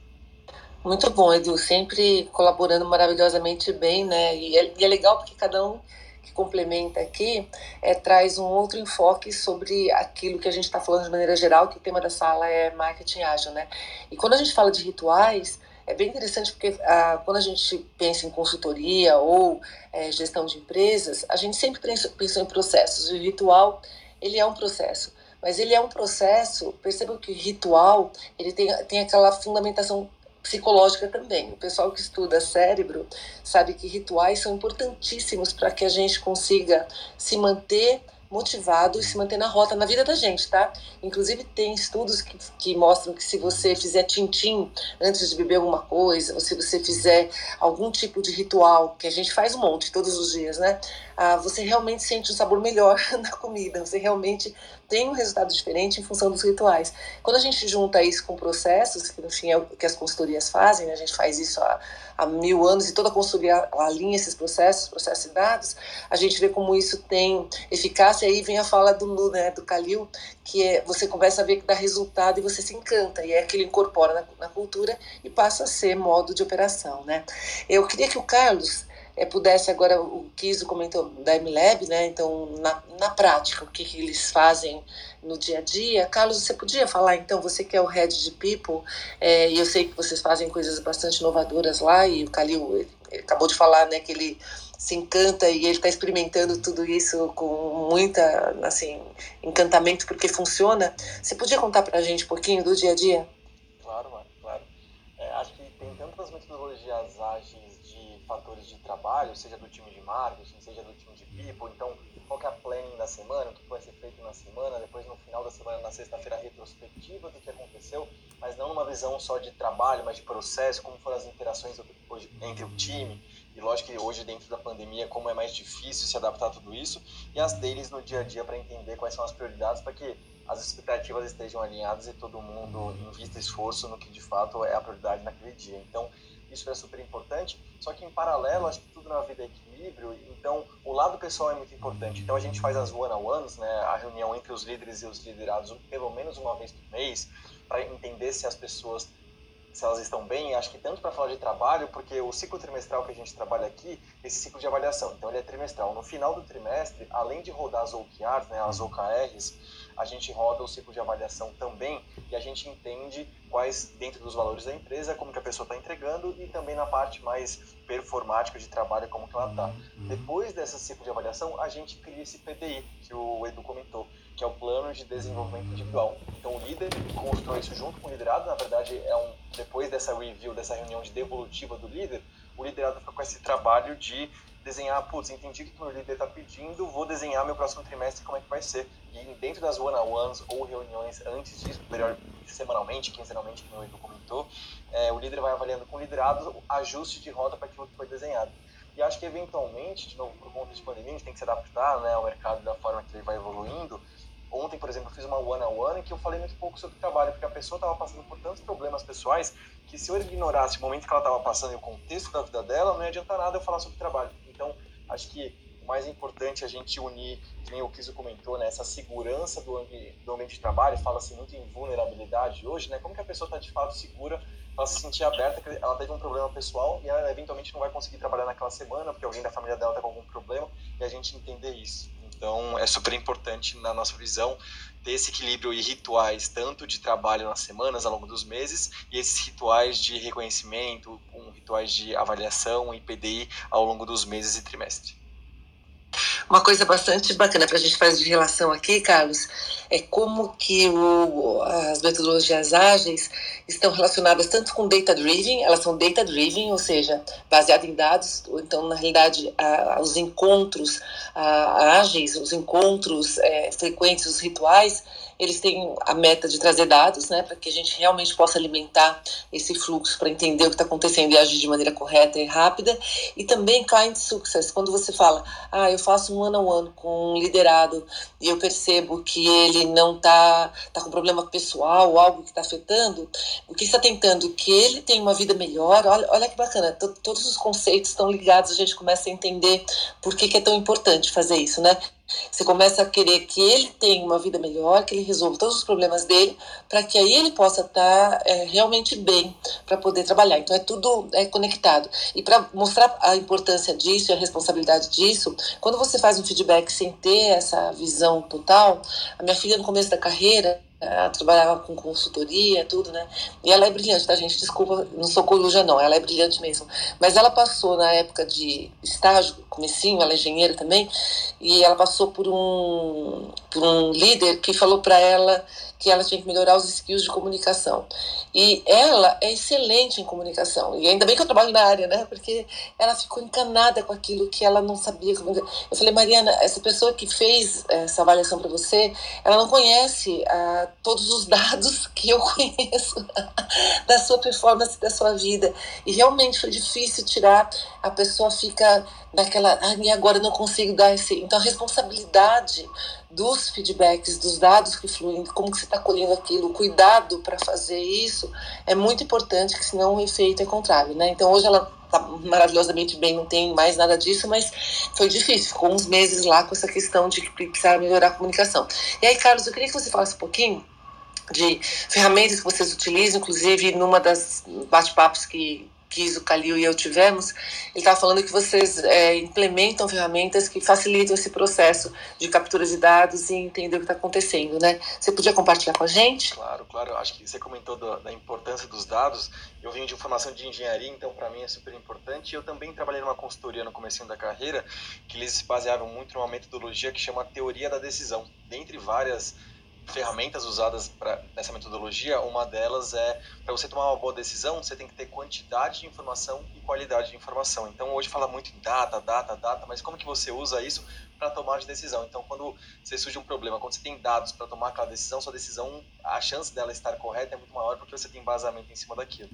Muito bom, Edu, sempre colaborando maravilhosamente bem, né? E é, e é legal porque cada um que complementa aqui é, traz um outro enfoque sobre aquilo que a gente está falando de maneira geral, que o tema da sala é marketing ágil, né? E quando a gente fala de rituais, é bem interessante porque ah, quando a gente pensa em consultoria ou é, gestão de empresas, a gente sempre pensa em processos. O ritual, ele é um processo, mas ele é um processo, perceba que o ritual, ele tem, tem aquela fundamentação psicológica também. O pessoal que estuda cérebro sabe que rituais são importantíssimos para que a gente consiga se manter motivado e se manter na rota na vida da gente, tá? Inclusive tem estudos que, que mostram que se você fizer tintim antes de beber alguma coisa, ou se você fizer algum tipo de ritual, que a gente faz um monte todos os dias, né? Ah, você realmente sente um sabor melhor [laughs] na comida, você realmente tem um resultado diferente em função dos rituais. Quando a gente junta isso com processos, que no fim é o que as consultorias fazem, né? a gente faz isso há, há mil anos e toda a consultoria alinha esses processos, processos e dados, a gente vê como isso tem eficácia. Aí vem a fala do né, do Calil, que é você começa a ver que dá resultado e você se encanta, e é aquilo incorpora na, na cultura e passa a ser modo de operação. Né? Eu queria que o Carlos é, pudesse agora, o Kiso comentou da MLab, né? Então, na, na prática, o que, que eles fazem no dia a dia. Carlos, você podia falar, então, você que é o head de People, é, e eu sei que vocês fazem coisas bastante inovadoras lá, e o Calil acabou de falar, né, que ele se encanta e ele está experimentando tudo isso com muita, assim, encantamento porque funciona. Você podia contar para a gente um pouquinho do dia a dia? Claro, claro. É, acho que tem tantas metodologias ágeis fatores de trabalho, seja do time de marketing, seja do time de people, então qual que é a planning da semana, o que vai ser feito na semana, depois no final da semana, na sexta-feira, retrospectiva do que aconteceu, mas não numa visão só de trabalho, mas de processo, como foram as interações entre o time, e lógico que hoje dentro da pandemia, como é mais difícil se adaptar a tudo isso, e as deles no dia a dia para entender quais são as prioridades para que as expectativas estejam alinhadas e todo mundo invista esforço no que de fato é a prioridade naquele dia. Então, isso é super importante, só que em paralelo, acho que tudo na vida é equilíbrio, então o lado pessoal é muito importante. Então a gente faz as one-on-ones, né, a reunião entre os líderes e os liderados pelo menos uma vez por mês, para entender se as pessoas se elas estão bem, acho que tanto para falar de trabalho, porque o ciclo trimestral que a gente trabalha aqui, esse ciclo de avaliação, então ele é trimestral. No final do trimestre, além de rodar as OKRs, né, as OKRs, a gente roda o ciclo de avaliação também e a gente entende quais, dentro dos valores da empresa, como que a pessoa está entregando e também na parte mais performática de trabalho, como que ela está. Uhum. Depois desse ciclo de avaliação, a gente cria esse PDI, que o Edu comentou, que é o Plano de Desenvolvimento Individual. Então, o líder constrói isso junto com o liderado, na verdade, é um depois dessa review, dessa reunião de devolutiva do líder, o liderado fica com esse trabalho de desenhar, putz, entendi o que o meu líder está pedindo, vou desenhar meu próximo trimestre como é que vai ser. E dentro das one-on-ones ou reuniões antes disso, melhor semanalmente, quinzenalmente, que o comentou, é, o líder vai avaliando com o liderado ajuste de rota para aquilo que foi desenhado. E acho que eventualmente, de novo, por conta de pandemia, a gente tem que se adaptar né, ao mercado da forma que ele vai evoluindo. Ontem, por exemplo, eu fiz uma one-on-one em que eu falei muito pouco sobre trabalho, porque a pessoa estava passando por tantos problemas pessoais que se eu ignorasse o momento que ela estava passando e o contexto da vida dela, não ia adiantar nada eu falar sobre trabalho. Então, acho que o mais importante é a gente unir, que nem o Kiso comentou, né, essa segurança do, ambi do ambiente de trabalho, fala-se muito em vulnerabilidade hoje, né, como que a pessoa está de fato segura para se sentir aberta, que ela teve um problema pessoal e ela eventualmente não vai conseguir trabalhar naquela semana, porque alguém da família dela está com algum problema, e a gente entender isso. Então, é super importante na nossa visão ter esse equilíbrio e rituais, tanto de trabalho nas semanas, ao longo dos meses, e esses rituais de reconhecimento, um, rituais de avaliação e PDI ao longo dos meses e trimestre. Uma coisa bastante bacana para a gente fazer de relação aqui, Carlos, é como que o, as metodologias ágeis estão relacionadas tanto com data driven, elas são data driven, ou seja, baseadas em dados, ou então na realidade a, os encontros a, ágeis, os encontros é, frequentes, os rituais, eles têm a meta de trazer dados, né, para que a gente realmente possa alimentar esse fluxo para entender o que está acontecendo e agir de maneira correta e rápida. E também client success, quando você fala, ah, eu faço um one on one com um liderado e eu percebo que ele não está tá com problema pessoal, algo que está afetando, o que está tentando que ele tenha uma vida melhor. Olha, olha que bacana, todos os conceitos estão ligados, a gente começa a entender por que, que é tão importante fazer isso, né? Você começa a querer que ele tenha uma vida melhor, que ele resolva todos os problemas dele, para que aí ele possa estar tá, é, realmente bem para poder trabalhar. Então é tudo é conectado. E para mostrar a importância disso e a responsabilidade disso, quando você faz um feedback sem ter essa visão total, a minha filha no começo da carreira, ela trabalhava com consultoria, tudo, né? E ela é brilhante, tá, gente? Desculpa, não sou coruja, não. Ela é brilhante mesmo. Mas ela passou na época de estágio, comecinho, ela é engenheira também, e ela passou por um, por um líder que falou para ela que ela tinha que melhorar os skills de comunicação. E ela é excelente em comunicação. E ainda bem que eu trabalho na área, né? Porque ela ficou encanada com aquilo que ela não sabia. Eu falei, Mariana, essa pessoa que fez essa avaliação para você, ela não conhece ah, todos os dados [laughs] que eu conheço [laughs] da sua performance, da sua vida. E realmente foi difícil tirar. A pessoa fica naquela, ah, e agora eu não consigo dar esse. Então a responsabilidade dos feedbacks, dos dados que fluem, como que você está colhendo aquilo, o cuidado para fazer isso é muito importante, que senão o efeito é contrário, né? Então hoje ela está maravilhosamente bem, não tem mais nada disso, mas foi difícil, ficou uns meses lá com essa questão de que precisava melhorar a comunicação. E aí, Carlos, eu queria que você falasse um pouquinho de ferramentas que vocês utilizam, inclusive numa das bate-papos que que o Calil e eu tivemos, ele estava falando que vocês é, implementam ferramentas que facilitam esse processo de captura de dados e entender o que está acontecendo, né? Você podia compartilhar com a gente? Claro, claro. Acho que você comentou da, da importância dos dados. Eu vim de formação de engenharia, então para mim é super importante. Eu também trabalhei numa consultoria no começo da carreira, que eles se baseavam muito numa metodologia que chama teoria da decisão. Dentre várias ferramentas usadas para nessa metodologia, uma delas é para você tomar uma boa decisão, você tem que ter quantidade de informação e qualidade de informação. Então hoje fala muito em data, data, data, mas como que você usa isso para tomar de decisão? Então quando você surge um problema, quando você tem dados para tomar aquela decisão, sua decisão, a chance dela estar correta é muito maior porque você tem embasamento em cima daquilo.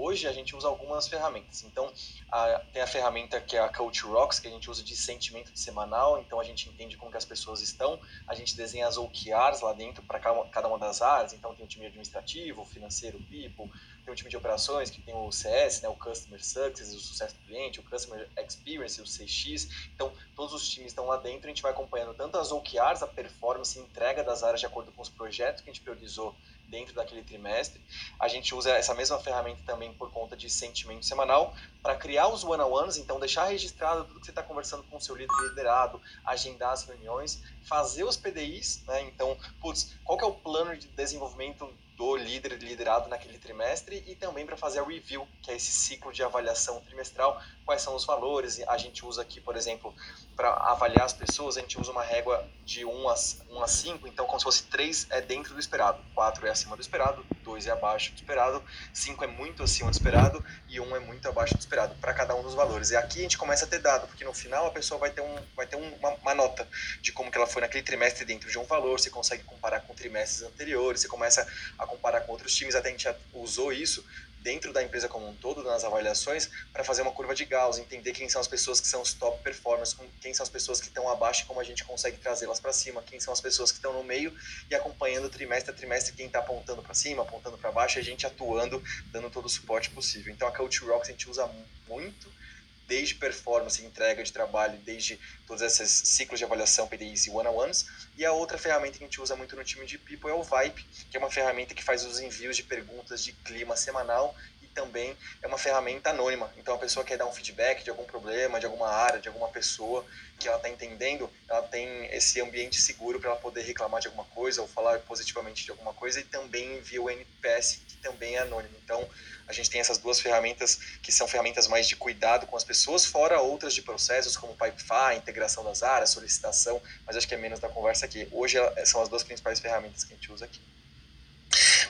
Hoje a gente usa algumas ferramentas. Então, a, tem a ferramenta que é a Coach Rocks, que a gente usa de sentimento de semanal. Então, a gente entende como que as pessoas estão. A gente desenha as OKRs lá dentro para cada uma das áreas. Então, tem o time administrativo, financeiro, people, tem o time de operações, que tem o CS, né, o Customer Success, o sucesso do cliente, o Customer Experience, o CX. Então, todos os times estão lá dentro. A gente vai acompanhando tanto as OKRs, a performance e entrega das áreas de acordo com os projetos que a gente priorizou dentro daquele trimestre. A gente usa essa mesma ferramenta também por conta de sentimento semanal para criar os one-on-ones, então deixar registrado tudo que você está conversando com o seu liderado, agendar as reuniões, fazer os PDIs, né? Então, putz, qual que é o plano de desenvolvimento do líder liderado naquele trimestre e também para fazer a review, que é esse ciclo de avaliação trimestral, quais são os valores. A gente usa aqui, por exemplo, para avaliar as pessoas, a gente usa uma régua de 1 a, 1 a 5, então como se fosse 3 é dentro do esperado, 4 é acima do esperado, 2 é abaixo do esperado, 5 é muito acima do esperado e 1 é muito abaixo do esperado, para cada um dos valores. E aqui a gente começa a ter dado, porque no final a pessoa vai ter, um, vai ter uma, uma nota de como que ela foi naquele trimestre dentro de um valor, você consegue comparar com trimestres anteriores, você começa a comparar com outros times, até a gente usou isso dentro da empresa como um todo, nas avaliações, para fazer uma curva de Gauss, entender quem são as pessoas que são os top performers, quem são as pessoas que estão abaixo como a gente consegue trazê-las para cima, quem são as pessoas que estão no meio e acompanhando trimestre a trimestre quem está apontando para cima, apontando para baixo, e a gente atuando, dando todo o suporte possível. Então a Coach Rocks a gente usa muito desde performance, entrega de trabalho, desde todos esses ciclos de avaliação, PDIs e one-on-ones. E a outra ferramenta que a gente usa muito no time de People é o Vibe, que é uma ferramenta que faz os envios de perguntas de clima semanal também é uma ferramenta anônima. Então a pessoa quer dar um feedback de algum problema, de alguma área, de alguma pessoa que ela está entendendo, ela tem esse ambiente seguro para ela poder reclamar de alguma coisa ou falar positivamente de alguma coisa e também envia o NPS, que também é anônimo. Então a gente tem essas duas ferramentas que são ferramentas mais de cuidado com as pessoas, fora outras de processos como Pipefy, integração das áreas, solicitação, mas acho que é menos da conversa aqui. Hoje são as duas principais ferramentas que a gente usa aqui.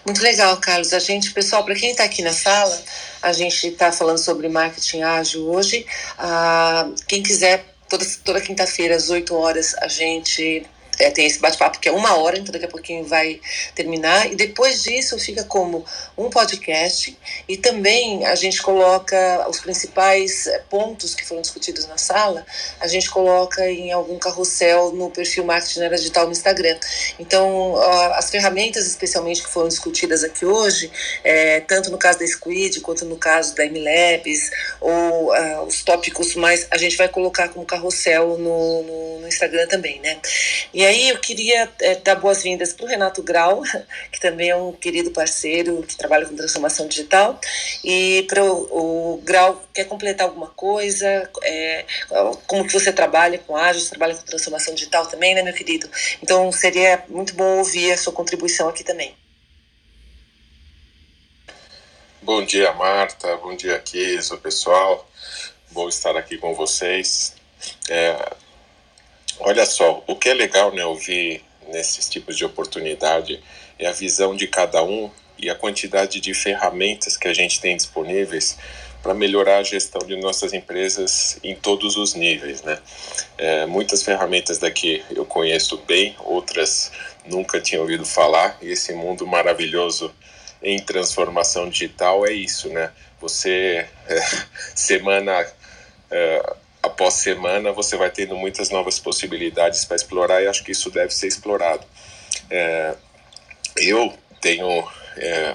Muito legal, Carlos. A gente, pessoal, para quem está aqui na sala, a gente está falando sobre marketing ágil hoje. Ah, quem quiser, toda, toda quinta-feira, às 8 horas, a gente é, tem esse bate-papo que é uma hora, então daqui a pouquinho vai terminar. E depois disso fica como um podcast e também a gente coloca os principais é, pontos que foram discutidos na sala, a gente coloca em algum carrossel no perfil Marketing Era Digital no Instagram. Então, as ferramentas especialmente que foram discutidas aqui hoje, é, tanto no caso da Squid quanto no caso da MLabs, ou uh, os tópicos mais, a gente vai colocar como carrossel no, no, no Instagram também, né? E aí eu queria é, dar boas-vindas para o Renato Grau, [laughs] que também é um querido parceiro que trabalha com transformação digital. E para o, Grau, quer completar alguma coisa? É, como que você trabalha com ágil, você trabalha com transformação digital também, né, meu querido? Então seria muito bom ouvir a sua contribuição aqui também. Bom dia, Marta. Bom dia, Kiso, pessoal. Bom estar aqui com vocês. É, Olha só, o que é legal né, ouvir nesses tipos de oportunidade é a visão de cada um e a quantidade de ferramentas que a gente tem disponíveis para melhorar a gestão de nossas empresas em todos os níveis, né? É, muitas ferramentas daqui eu conheço bem, outras nunca tinha ouvido falar e esse mundo maravilhoso em transformação digital é isso, né? Você é, [laughs] semana é, após semana você vai tendo muitas novas possibilidades para explorar e acho que isso deve ser explorado. É, eu tenho é,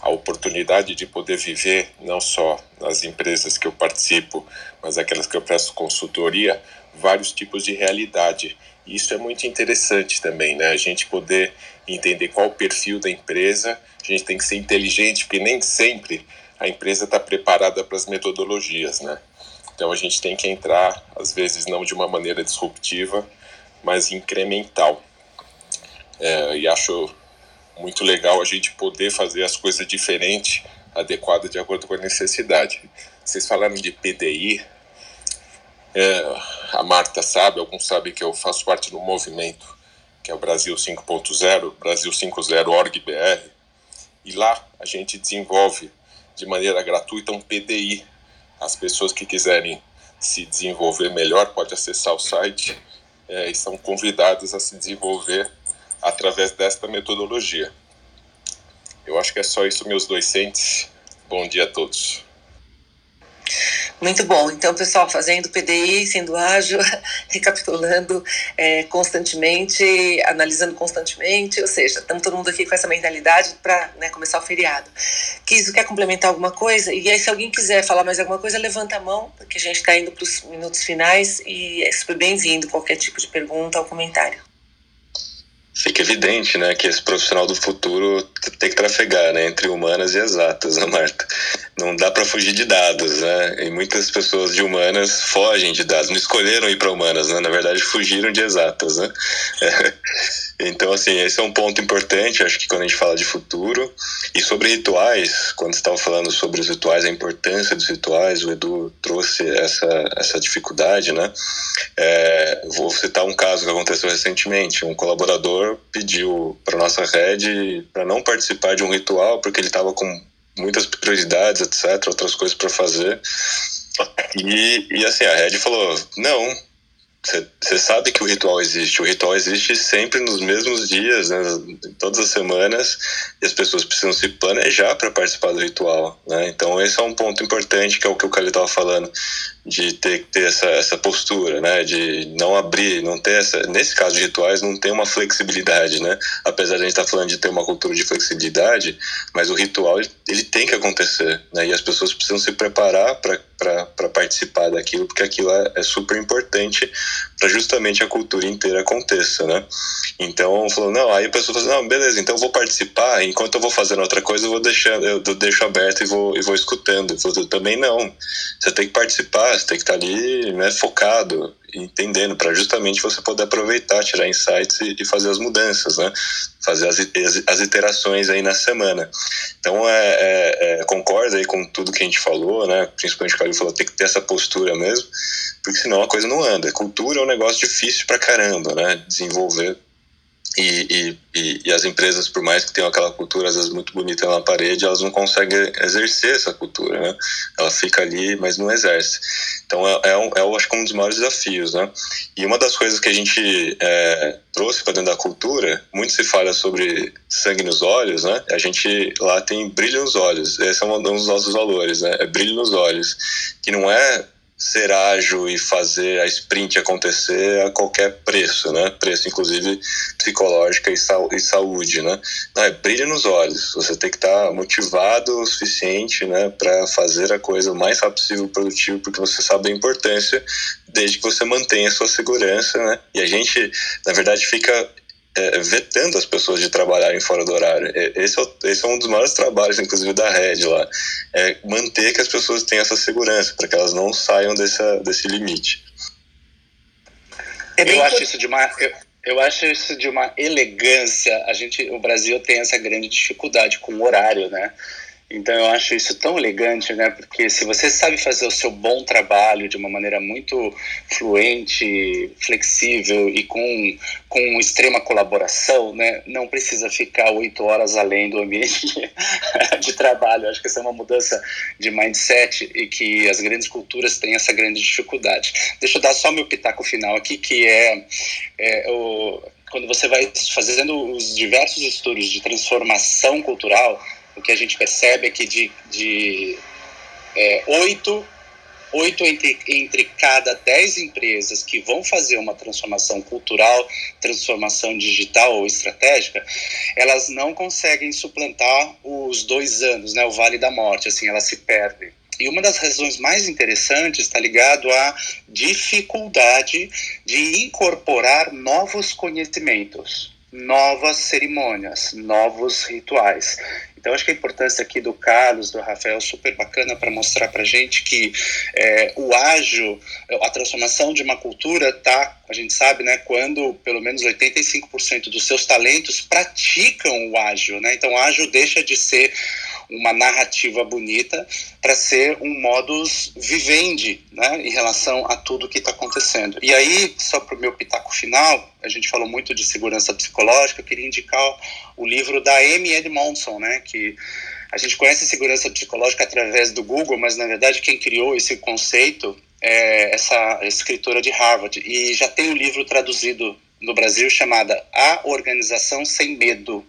a oportunidade de poder viver não só nas empresas que eu participo, mas aquelas que eu presto consultoria, vários tipos de realidade. Isso é muito interessante também, né? A gente poder entender qual o perfil da empresa, a gente tem que ser inteligente, porque nem sempre a empresa está preparada para as metodologias, né? Então a gente tem que entrar, às vezes não de uma maneira disruptiva, mas incremental. É, e acho muito legal a gente poder fazer as coisas diferentes, adequadas de acordo com a necessidade. Vocês falaram de PDI, é, a Marta sabe, alguns sabem que eu faço parte do movimento, que é o Brasil 5.0, Brasil 5.0 org.br, e lá a gente desenvolve de maneira gratuita um PDI, as pessoas que quiserem se desenvolver melhor podem acessar o site é, e são convidadas a se desenvolver através desta metodologia. Eu acho que é só isso, meus dois centes. Bom dia a todos. Muito bom. Então, pessoal, fazendo PDI, sendo ágil, [laughs] recapitulando é, constantemente, analisando constantemente, ou seja, estamos todo mundo aqui com essa mentalidade para né, começar o feriado. Kiso, quer complementar alguma coisa? E aí, se alguém quiser falar mais alguma coisa, levanta a mão, porque a gente está indo para os minutos finais e é super bem-vindo qualquer tipo de pergunta ou comentário fica evidente, né, que esse profissional do futuro tem que trafegar, né, entre humanas e exatas, né, Marta? Não dá para fugir de dados, né? E muitas pessoas de humanas fogem de dados, não escolheram ir para humanas, né? Na verdade, fugiram de exatas, né? [laughs] Então, assim, esse é um ponto importante, acho que quando a gente fala de futuro. E sobre rituais, quando você estava falando sobre os rituais, a importância dos rituais, o Edu trouxe essa, essa dificuldade, né? É, vou citar um caso que aconteceu recentemente. Um colaborador pediu para nossa rede para não participar de um ritual porque ele estava com muitas prioridades, etc., outras coisas para fazer. E, e assim, a Red falou: não, você sabe que o ritual existe. O ritual existe sempre nos mesmos dias, né, todas as semanas, e as pessoas precisam se planejar para participar do ritual. Né? Então, esse é um ponto importante, que é o que o Cali estava falando. De ter que ter essa, essa postura, né? De não abrir, não ter essa. Nesse caso de rituais, não tem uma flexibilidade, né? Apesar de a gente estar tá falando de ter uma cultura de flexibilidade, mas o ritual ele tem que acontecer, né? E as pessoas precisam se preparar para participar daquilo, porque aquilo é, é super importante para justamente a cultura inteira aconteça, né? Então, falou, não, aí a pessoa falou, não, beleza, então eu vou participar, enquanto eu vou fazendo outra coisa, eu vou deixando, eu deixo aberto e vou, e vou escutando. Falou, também não. Você tem que participar, você tem que estar ali, né, focado, entendendo, para justamente você poder aproveitar, tirar insights e, e fazer as mudanças, né? Fazer as, as, iterações aí na semana. Então, é, é, é, concorda aí com tudo que a gente falou, né? Principalmente o Caio falou, tem que ter essa postura mesmo, porque senão a coisa não anda. Cultura é um negócio difícil pra caramba, né? Desenvolver e, e, e, as empresas, por mais que tenham aquela cultura às vezes muito bonita na parede, elas não conseguem exercer essa cultura, né? Ela fica ali, mas não exerce. Então é, é, um, é eu acho que um dos maiores desafios, né? E uma das coisas que a gente é, trouxe para dentro da cultura, muito se fala sobre sangue nos olhos, né? A gente lá tem brilho nos olhos. Esse é um dos nossos valores, né? É brilho nos olhos, que não é ser ágil e fazer a sprint acontecer a qualquer preço, né? Preço, inclusive, psicológica e, sa e saúde, né? Não, é brilho nos olhos. Você tem que estar tá motivado o suficiente, né? Para fazer a coisa o mais rápido possível produtivo, porque você sabe a importância desde que você mantenha a sua segurança, né? E a gente, na verdade, fica é, vetando as pessoas de trabalharem fora do horário. Esse é, esse é um dos maiores trabalhos, inclusive, da rede lá. É manter que as pessoas tenham essa segurança, para que elas não saiam dessa, desse limite. É eu acho isso de uma. Eu, eu acho isso de uma elegância. A gente, o Brasil tem essa grande dificuldade com o horário, né? Então eu acho isso tão elegante, né? Porque se você sabe fazer o seu bom trabalho de uma maneira muito fluente, flexível e com, com extrema colaboração, né? Não precisa ficar oito horas além do ambiente [laughs] de trabalho. Eu acho que essa é uma mudança de mindset e que as grandes culturas têm essa grande dificuldade. Deixa eu dar só meu pitaco final aqui, que é, é o, quando você vai fazendo os diversos estudos de transformação cultural o que a gente percebe é que de, de é, oito, oito entre, entre cada dez empresas que vão fazer uma transformação cultural, transformação digital ou estratégica, elas não conseguem suplantar os dois anos, né, o vale da morte, assim, elas se perdem. E uma das razões mais interessantes está ligado à dificuldade de incorporar novos conhecimentos, novas cerimônias, novos rituais. Então, acho que a importância aqui do Carlos, do Rafael, super bacana para mostrar para gente que é, o ágil, a transformação de uma cultura tá, a gente sabe, né, quando pelo menos 85% dos seus talentos praticam o ágil, né? Então, o ágil deixa de ser uma narrativa bonita para ser um modus vivendi né, em relação a tudo que está acontecendo. E aí, só para o meu pitaco final, a gente falou muito de segurança psicológica, eu queria indicar o livro da Amy Edmondson, né, que a gente conhece segurança psicológica através do Google, mas na verdade quem criou esse conceito é essa escritora de Harvard e já tem um livro traduzido no Brasil chamada A Organização Sem Medo,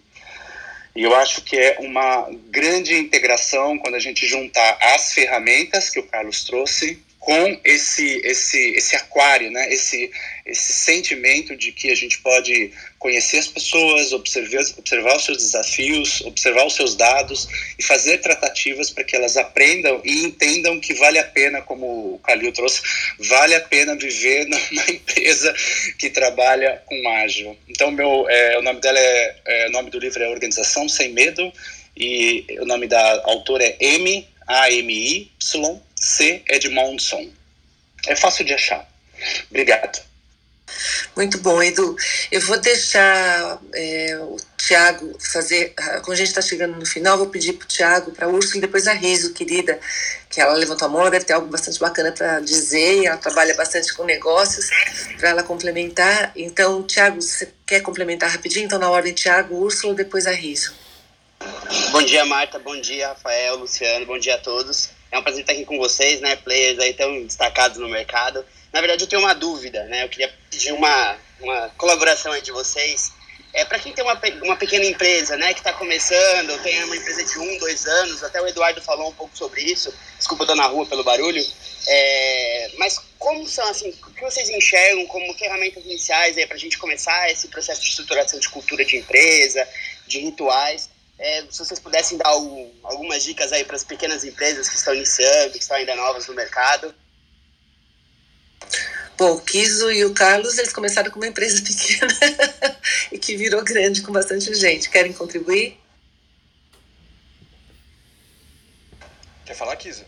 e eu acho que é uma grande integração quando a gente juntar as ferramentas que o Carlos trouxe com esse esse esse aquário, né? Esse esse sentimento de que a gente pode conhecer as pessoas, observar observar os seus desafios, observar os seus dados e fazer tratativas para que elas aprendam e entendam que vale a pena, como o Calil trouxe, vale a pena viver [laughs] numa empresa que trabalha com ágil. Então meu é, o nome dela é, é o nome do livro é Organização sem Medo e o nome da autora é M A M I Y C. Edmondson. É fácil de achar. Obrigado. Muito bom, Edu. Eu vou deixar é, o Tiago fazer. Quando a gente está chegando no final, vou pedir para o Tiago, para a Úrsula e depois a Riso, querida, que ela levantou a mão, ela deve ter algo bastante bacana para dizer, e ela trabalha bastante com negócios, para ela complementar. Então, Tiago, você quer complementar rapidinho? Então, na ordem, Tiago, Úrsula, depois a Riso. Bom dia, Marta. Bom dia, Rafael, Luciano. Bom dia a todos. É um prazer estar aqui com vocês, né? Players aí tão destacados no mercado. Na verdade, eu tenho uma dúvida, né? Eu queria pedir uma, uma colaboração aí de vocês. É, para quem tem uma, uma pequena empresa, né, que está começando, tem uma empresa de um, dois anos, até o Eduardo falou um pouco sobre isso, desculpa, eu tô na rua pelo barulho, é, mas como são, assim, o que vocês enxergam como ferramentas iniciais para a gente começar esse processo de estruturação de cultura de empresa, de rituais? É, se vocês pudessem dar algum, algumas dicas aí para as pequenas empresas que estão iniciando, que estão ainda novas no mercado. Bom, o Kiso e o Carlos, eles começaram com uma empresa [laughs] pequena e que virou grande com bastante gente. Querem contribuir? Quer falar, Kiso?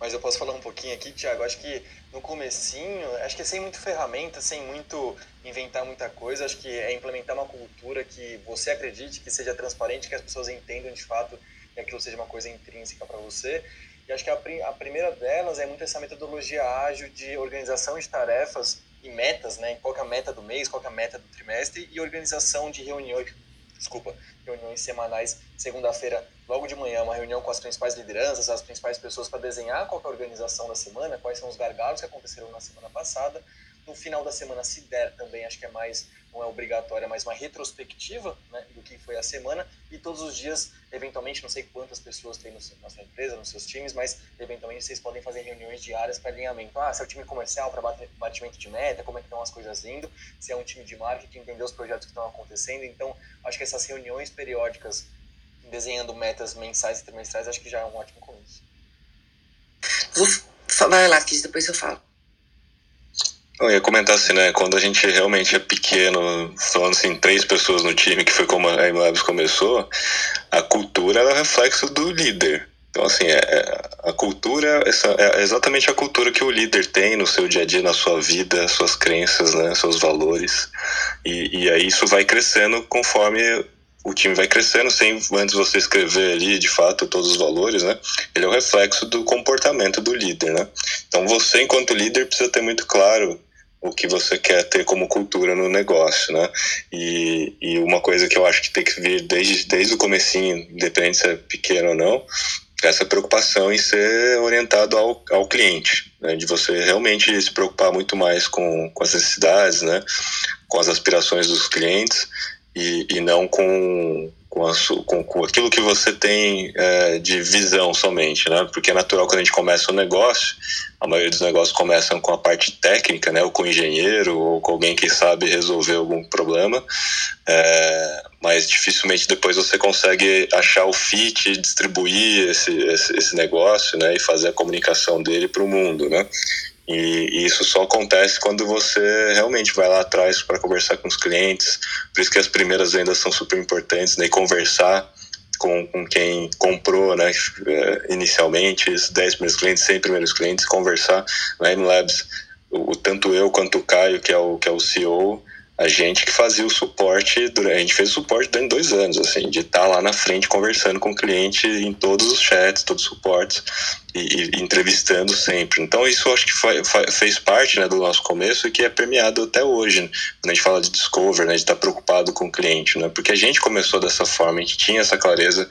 Mas eu posso falar um pouquinho aqui, Tiago. Acho que no comecinho, acho que é sem muito ferramenta, sem muito inventar muita coisa. Acho que é implementar uma cultura que você acredite, que seja transparente, que as pessoas entendam de fato que aquilo seja uma coisa intrínseca para você e acho que a, a primeira delas é muito essa metodologia ágil de organização de tarefas e metas, né? Qual é a meta do mês, qual é a meta do trimestre e organização de reuniões, desculpa, reuniões semanais, segunda-feira, logo de manhã, uma reunião com as principais lideranças, as principais pessoas para desenhar qual é a organização da semana, quais são os gargalos que aconteceram na semana passada. No final da semana, se der também, acho que é mais não é obrigatória, mas uma retrospectiva né, do que foi a semana e todos os dias, eventualmente, não sei quantas pessoas tem no, na sua empresa, nos seus times, mas eventualmente vocês podem fazer reuniões diárias para alinhamento. Ah, se é o time comercial para batimento de meta, como é que estão as coisas indo, se é um time de marketing, entender os projetos que estão acontecendo. Então, acho que essas reuniões periódicas, desenhando metas mensais e trimestrais, acho que já é um ótimo começo. Vou falar lá, que depois eu falo. Eu ia comentar assim, né? Quando a gente realmente é pequeno, falando assim, três pessoas no time, que foi como a MLabs começou, a cultura é o reflexo do líder. Então, assim, é, é, a cultura essa, é exatamente a cultura que o líder tem no seu dia a dia, na sua vida, suas crenças, né, seus valores. E, e aí isso vai crescendo conforme o time vai crescendo sem antes você escrever ali de fato todos os valores, né? Ele é o reflexo do comportamento do líder, né? Então você enquanto líder precisa ter muito claro o que você quer ter como cultura no negócio, né? E, e uma coisa que eu acho que tem que vir desde, desde o comecinho, independente se é pequeno ou não, é essa preocupação em ser orientado ao, ao cliente, né? de você realmente se preocupar muito mais com, com as necessidades, né? com as aspirações dos clientes e, e não com, com, a, com, com aquilo que você tem é, de visão somente, né? Porque é natural quando a gente começa um negócio, a maioria dos negócios começam com a parte técnica, né? Ou com o engenheiro, ou com alguém que sabe resolver algum problema, é, mas dificilmente depois você consegue achar o fit, distribuir esse, esse, esse negócio, né? E fazer a comunicação dele para o mundo, né? E, isso só acontece quando você realmente vai lá atrás para conversar com os clientes. Por isso que as primeiras vendas são super importantes, né? E conversar com, com quem comprou, né? Eh, inicialmente, os 10 primeiros clientes, 100 primeiros clientes, conversar. Na M-Labs, o, tanto eu quanto o Caio, que é o, que é o CEO, a gente que fazia o suporte, durante, a gente fez o suporte durante dois anos, assim, de estar tá lá na frente conversando com o cliente em todos os chats, todos os suportes e, e entrevistando sempre. Então isso acho que foi, fez parte né, do nosso começo e que é premiado até hoje, né? quando a gente fala de discover, né, de estar tá preocupado com o cliente, né, porque a gente começou dessa forma, a gente tinha essa clareza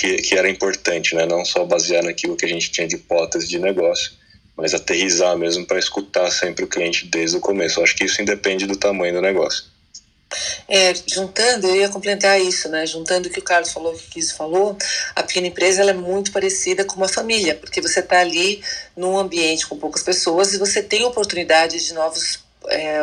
que, que era importante, né, não só basear naquilo que a gente tinha de hipótese de negócio, mas aterrizar mesmo para escutar sempre o cliente desde o começo. Eu acho que isso independe do tamanho do negócio. É, juntando, eu ia complementar isso, né? Juntando o que o Carlos falou, o que o Kiz falou, a pequena empresa ela é muito parecida com uma família, porque você está ali num ambiente com poucas pessoas e você tem oportunidade de novos é,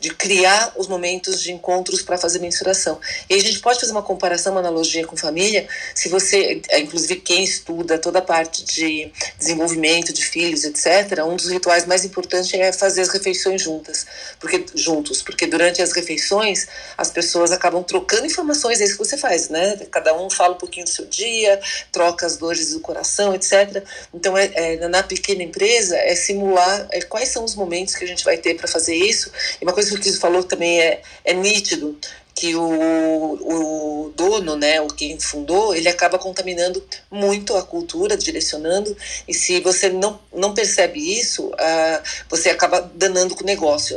de criar os momentos de encontros para fazer mensuração. E a gente pode fazer uma comparação, uma analogia com família, se você, é, inclusive quem estuda toda a parte de desenvolvimento de filhos, etc., um dos rituais mais importantes é fazer as refeições juntas, porque juntos, porque durante as refeições as pessoas acabam trocando informações, é isso que você faz, né? Cada um fala um pouquinho do seu dia, troca as dores do coração, etc. Então, é, é na pequena empresa, é simular é, quais são os momentos que a gente vai ter para fazer fazer isso. E uma coisa que o Kiso falou também é, é nítido que o, o dono, né, o quem fundou, ele acaba contaminando muito a cultura, direcionando, e se você não, não percebe isso, uh, você acaba danando com o negócio.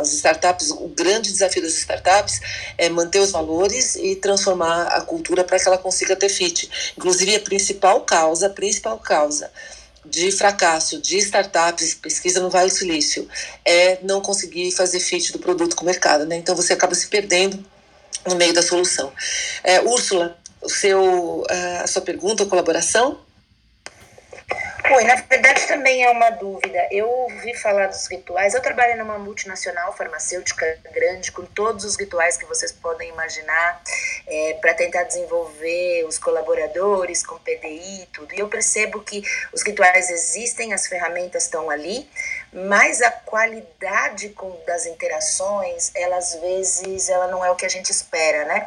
As startups, o grande desafio das startups é manter os valores e transformar a cultura para que ela consiga ter fit. Inclusive, a principal causa, a principal causa de fracasso de startups, pesquisa no Vale do Silício, é não conseguir fazer fit do produto com o mercado, né? Então você acaba se perdendo no meio da solução. É, Úrsula, o seu, a sua pergunta, a colaboração? Oi, na verdade também é uma dúvida. Eu ouvi falar dos rituais. Eu trabalho numa multinacional farmacêutica grande, com todos os rituais que vocês podem imaginar, é, para tentar desenvolver os colaboradores com PDI e tudo. E eu percebo que os rituais existem, as ferramentas estão ali, mas a qualidade com, das interações, ela às vezes ela não é o que a gente espera, né?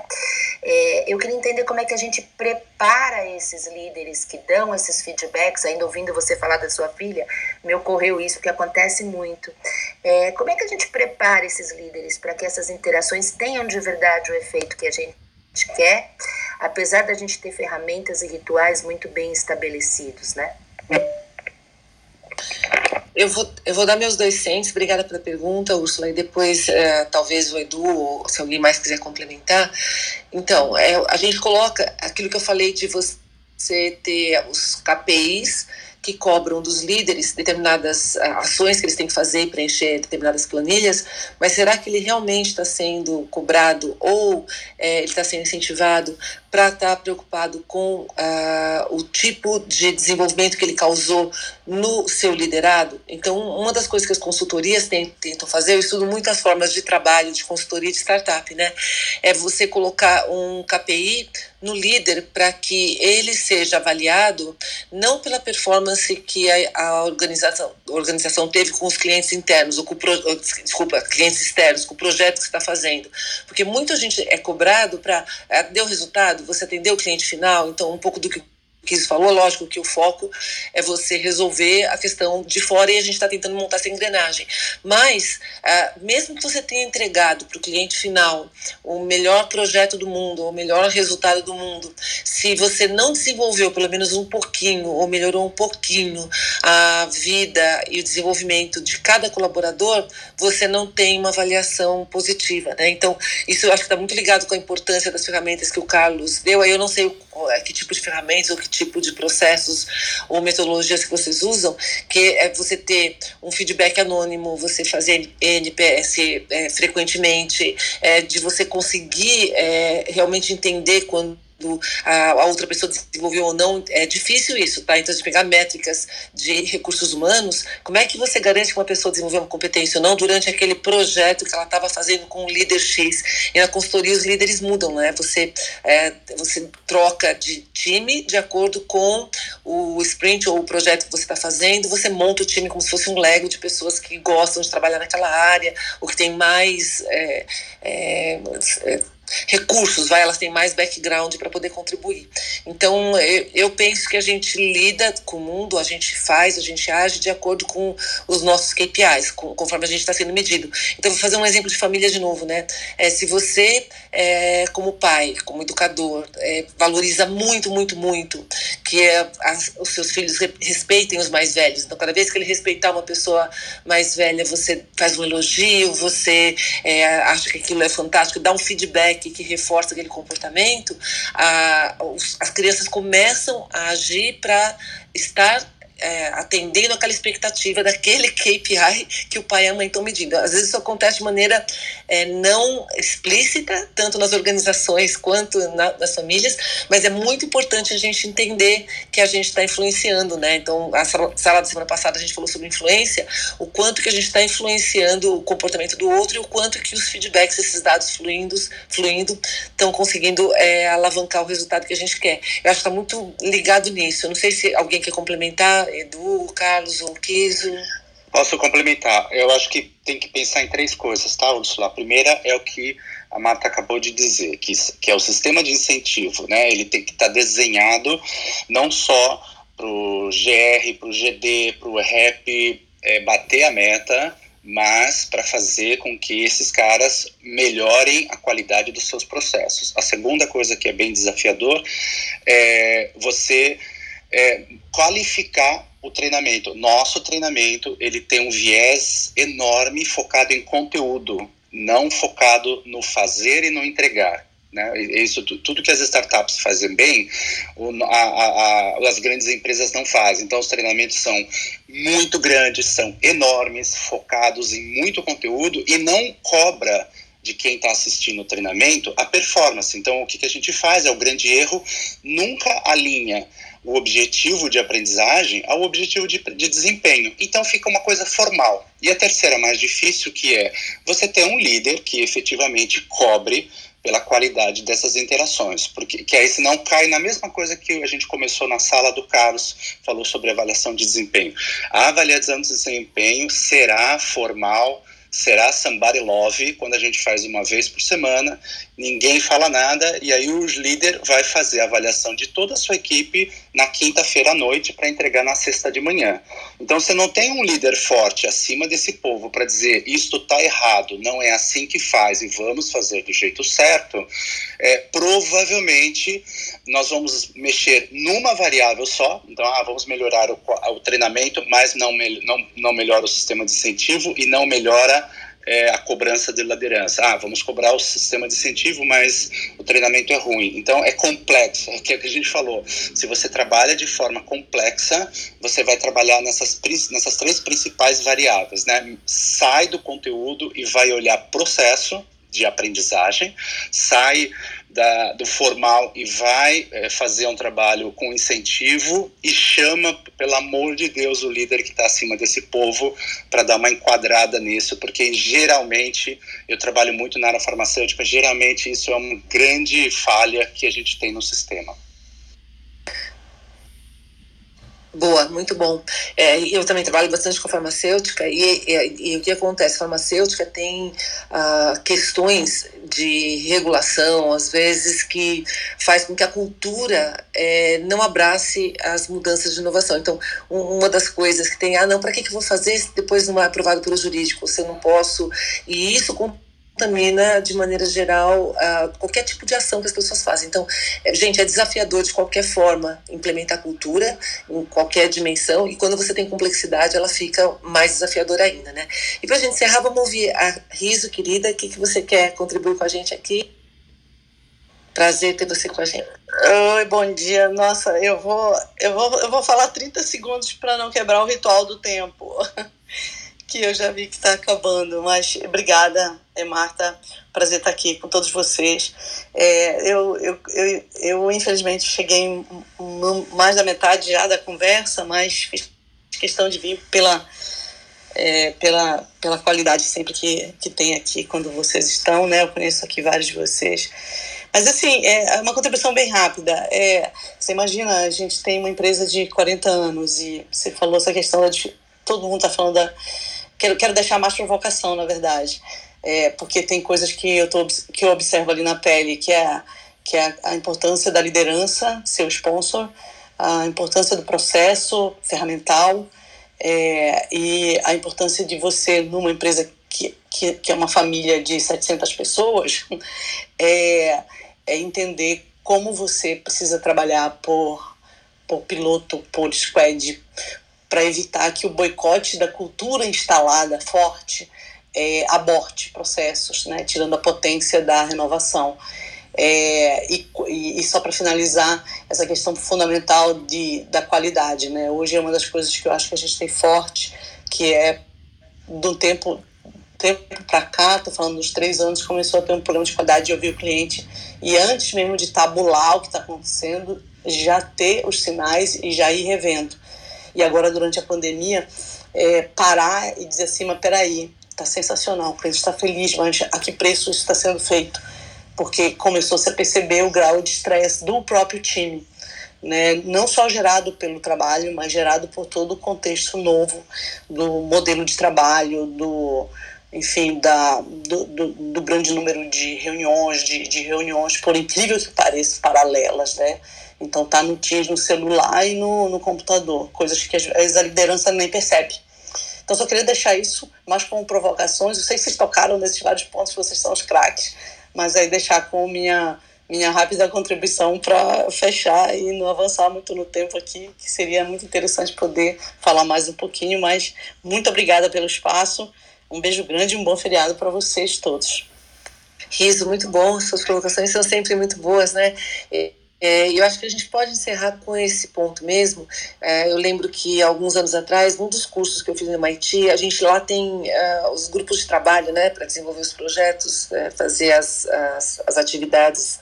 É, eu queria entender como é que a gente prepara esses líderes que dão esses feedbacks, ainda ouvindo você falar da sua filha, me ocorreu isso, que acontece muito. É, como é que a gente prepara esses líderes para que essas interações tenham de verdade o efeito que a gente quer, apesar da gente ter ferramentas e rituais muito bem estabelecidos, né? Eu vou, eu vou dar meus dois centos. Obrigada pela pergunta, Úrsula. E depois, é, talvez o Edu, ou se alguém mais quiser complementar. Então, é, a gente coloca aquilo que eu falei de você ter os KPIs que cobram dos líderes determinadas ah, ações que eles têm que fazer preencher determinadas planilhas, mas será que ele realmente está sendo cobrado ou é, ele está sendo incentivado para estar tá preocupado com uh, o tipo de desenvolvimento que ele causou no seu liderado? Então, uma das coisas que as consultorias tentam fazer, eu estudo muitas formas de trabalho de consultoria de startup, né? É você colocar um KPI no líder para que ele seja avaliado não pela performance que a, a organização, a organização teve com os clientes internos, ou com pro, desculpa, clientes externos, com o projeto que está fazendo. Porque muita gente é cobrado para. É, deu resultado, você atendeu o cliente final, então um pouco do que que falou, lógico que o foco é você resolver a questão de fora e a gente está tentando montar essa engrenagem. Mas, ah, mesmo que você tenha entregado para o cliente final o melhor projeto do mundo, o melhor resultado do mundo, se você não desenvolveu pelo menos um pouquinho ou melhorou um pouquinho a vida e o desenvolvimento de cada colaborador, você não tem uma avaliação positiva. Né? Então, isso eu acho que está muito ligado com a importância das ferramentas que o Carlos deu. Aí eu não sei que tipo de ferramentas ou que tipo de processos ou metodologias que vocês usam, que é você ter um feedback anônimo, você fazer NPS é, frequentemente, é, de você conseguir é, realmente entender quando a, a, outra pessoa desenvolveu ou não, é difícil isso, tá? Então, de pegar métricas de recursos humanos, como é que você garante que uma pessoa desenvolveu uma competência ou não durante aquele projeto que ela estava fazendo com o líder X? E na consultoria os líderes mudam, né? Você, é, você troca de time de acordo com o sprint ou o projeto que você está fazendo, você monta o time como se fosse um lego de pessoas que gostam de trabalhar naquela área, ou que tem mais. É, é, é recursos, vai, elas têm mais background para poder contribuir. Então, eu, eu, penso que a gente lida com o mundo, a gente faz, a gente age de acordo com os nossos KPIs, com, conforme a gente está sendo medido. Então, vou fazer um exemplo de família de novo, né? É, se você, é, como pai, como educador, é, valoriza muito, muito, muito que é, as, os seus filhos re, respeitem os mais velhos. Então, cada vez que ele respeitar uma pessoa mais velha, você faz um elogio, você é, acha que aquilo é fantástico, dá um feedback que, reforça aquele comportamento, a, os, as crianças começam a agir para estar é, atendendo aquela expectativa daquele [laughs] KPI que o pai e a mãe estão medindo. Às vezes isso acontece de maneira é, não explícita, tanto nas organizações quanto na, nas famílias, mas é muito importante a gente entender que a gente está influenciando, né? Então, a sala, da semana passada a gente falou sobre influência, o quanto que a gente está influenciando o comportamento do outro e o quanto que os feedbacks, esses dados fluindo, fluindo estão conseguindo é, alavancar o resultado que a gente quer. Eu acho que está muito ligado nisso. Eu não sei se alguém quer complementar Edu, Carlos ou Kiso? Posso complementar. Eu acho que tem que pensar em três coisas, tá, Ursula? A primeira é o que a Marta acabou de dizer, que, que é o sistema de incentivo, né? Ele tem que estar tá desenhado não só para o GR, para o GD, para o REP é, bater a meta, mas para fazer com que esses caras melhorem a qualidade dos seus processos. A segunda coisa que é bem desafiador é você é, qualificar o treinamento. Nosso treinamento ele tem um viés enorme focado em conteúdo, não focado no fazer e no entregar. Né? Isso, tudo que as startups fazem bem, a, a, a, as grandes empresas não fazem. Então, os treinamentos são muito grandes, são enormes, focados em muito conteúdo e não cobra de quem está assistindo o treinamento a performance. Então, o que, que a gente faz é o grande erro, nunca alinha o objetivo de aprendizagem ao objetivo de, de, desempenho. Então fica uma coisa formal. E a terceira mais difícil que é você ter um líder que efetivamente cobre pela qualidade dessas interações, porque que aí senão cai na mesma coisa que a gente começou na sala do Carlos, falou sobre avaliação de desempenho. A avaliação de desempenho será formal, será somebody love quando a gente faz uma vez por semana, ninguém fala nada e aí o líder vai fazer a avaliação de toda a sua equipe na quinta-feira à noite para entregar na sexta de manhã. Então você não tem um líder forte acima desse povo para dizer isto está errado, não é assim que faz e vamos fazer do jeito certo. É, provavelmente nós vamos mexer numa variável só, então ah, vamos melhorar o, o treinamento, mas não, não, não melhora o sistema de incentivo e não melhora é, a cobrança de liderança. Ah, vamos cobrar o sistema de incentivo, mas o treinamento é ruim. Então é complexo, é o que a gente falou. Se você trabalha de forma complexa, você vai trabalhar nessas, nessas três principais variáveis, né? Sai do conteúdo e vai olhar processo de aprendizagem, sai da, do formal e vai é, fazer um trabalho com incentivo e chama, pelo amor de Deus, o líder que está acima desse povo para dar uma enquadrada nisso, porque geralmente, eu trabalho muito na área farmacêutica, geralmente isso é uma grande falha que a gente tem no sistema. Boa, muito bom. É, eu também trabalho bastante com farmacêutica e, e, e o que acontece? A farmacêutica tem ah, questões de regulação, às vezes, que faz com que a cultura é, não abrace as mudanças de inovação. Então, um, uma das coisas que tem, ah, não, para que, que eu vou fazer se depois não é aprovado pelo jurídico? Se eu não posso. E isso contamina de maneira geral uh, qualquer tipo de ação que as pessoas fazem. Então, é, gente, é desafiador de qualquer forma implementar cultura em qualquer dimensão e quando você tem complexidade ela fica mais desafiadora ainda, né? E para a gente encerrar, vamos ouvir a Riso, querida, o que, que você quer contribuir com a gente aqui? Prazer ter você com a gente. Oi, bom dia. Nossa, eu vou, eu vou, eu vou falar 30 segundos para não quebrar o ritual do tempo. [laughs] que eu já vi que está acabando. Mas obrigada, é, Marta. Prazer estar aqui com todos vocês. É, eu, eu, eu, eu, infelizmente, cheguei mais da metade já da conversa, mas fiz questão de vir pela, é, pela, pela qualidade sempre que, que tem aqui quando vocês estão. Né? Eu conheço aqui vários de vocês. Mas, assim, é uma contribuição bem rápida. É, você imagina, a gente tem uma empresa de 40 anos e você falou essa questão da. Todo mundo está falando da quero, quero deixar mais provocação, na verdade. É, porque tem coisas que eu, tô, que eu observo ali na pele, que é, que é a importância da liderança, seu sponsor, a importância do processo ferramental é, e a importância de você, numa empresa que, que, que é uma família de 700 pessoas, [laughs] é, é entender como você precisa trabalhar por, por piloto, por squad, para evitar que o boicote da cultura instalada forte é, aborte processos, né, tirando a potência da renovação. É, e, e, só para finalizar, essa questão fundamental de, da qualidade. Né? Hoje é uma das coisas que eu acho que a gente tem forte, que é do tempo tempo para cá, estou falando dos três anos, começou a ter um programa de qualidade de ouvir o cliente e antes mesmo de tabular o que está acontecendo, já ter os sinais e já ir revendo e agora durante a pandemia, é, parar e dizer assim, mas peraí, tá sensacional, o cliente está feliz, mas a que preço isso está sendo feito? Porque começou-se a perceber o grau de estresse do próprio time. Né, não só gerado pelo trabalho, mas gerado por todo o contexto novo do modelo de trabalho, do, enfim, da, do, do, do grande número de reuniões, de, de, reuniões, por incrível que pareça, paralelas, né? Então tá no Teams, no celular e no, no computador, coisas que às vezes a liderança nem percebe. Então só queria deixar isso mais como provocações. Eu sei que vocês tocaram nesses vários pontos, vocês são os craques, mas aí deixar com minha minha rápida contribuição para fechar e não avançar muito no tempo aqui, que seria muito interessante poder falar mais um pouquinho, mas muito obrigada pelo espaço. Um beijo grande e um bom feriado para vocês todos. Riso, muito bom. Suas provocações são sempre muito boas, né? É, eu acho que a gente pode encerrar com esse ponto mesmo. É, eu lembro que alguns anos atrás, num dos cursos que eu fiz no MIT, a gente lá tem uh, os grupos de trabalho, né, para desenvolver os projetos, é, fazer as, as, as, atividades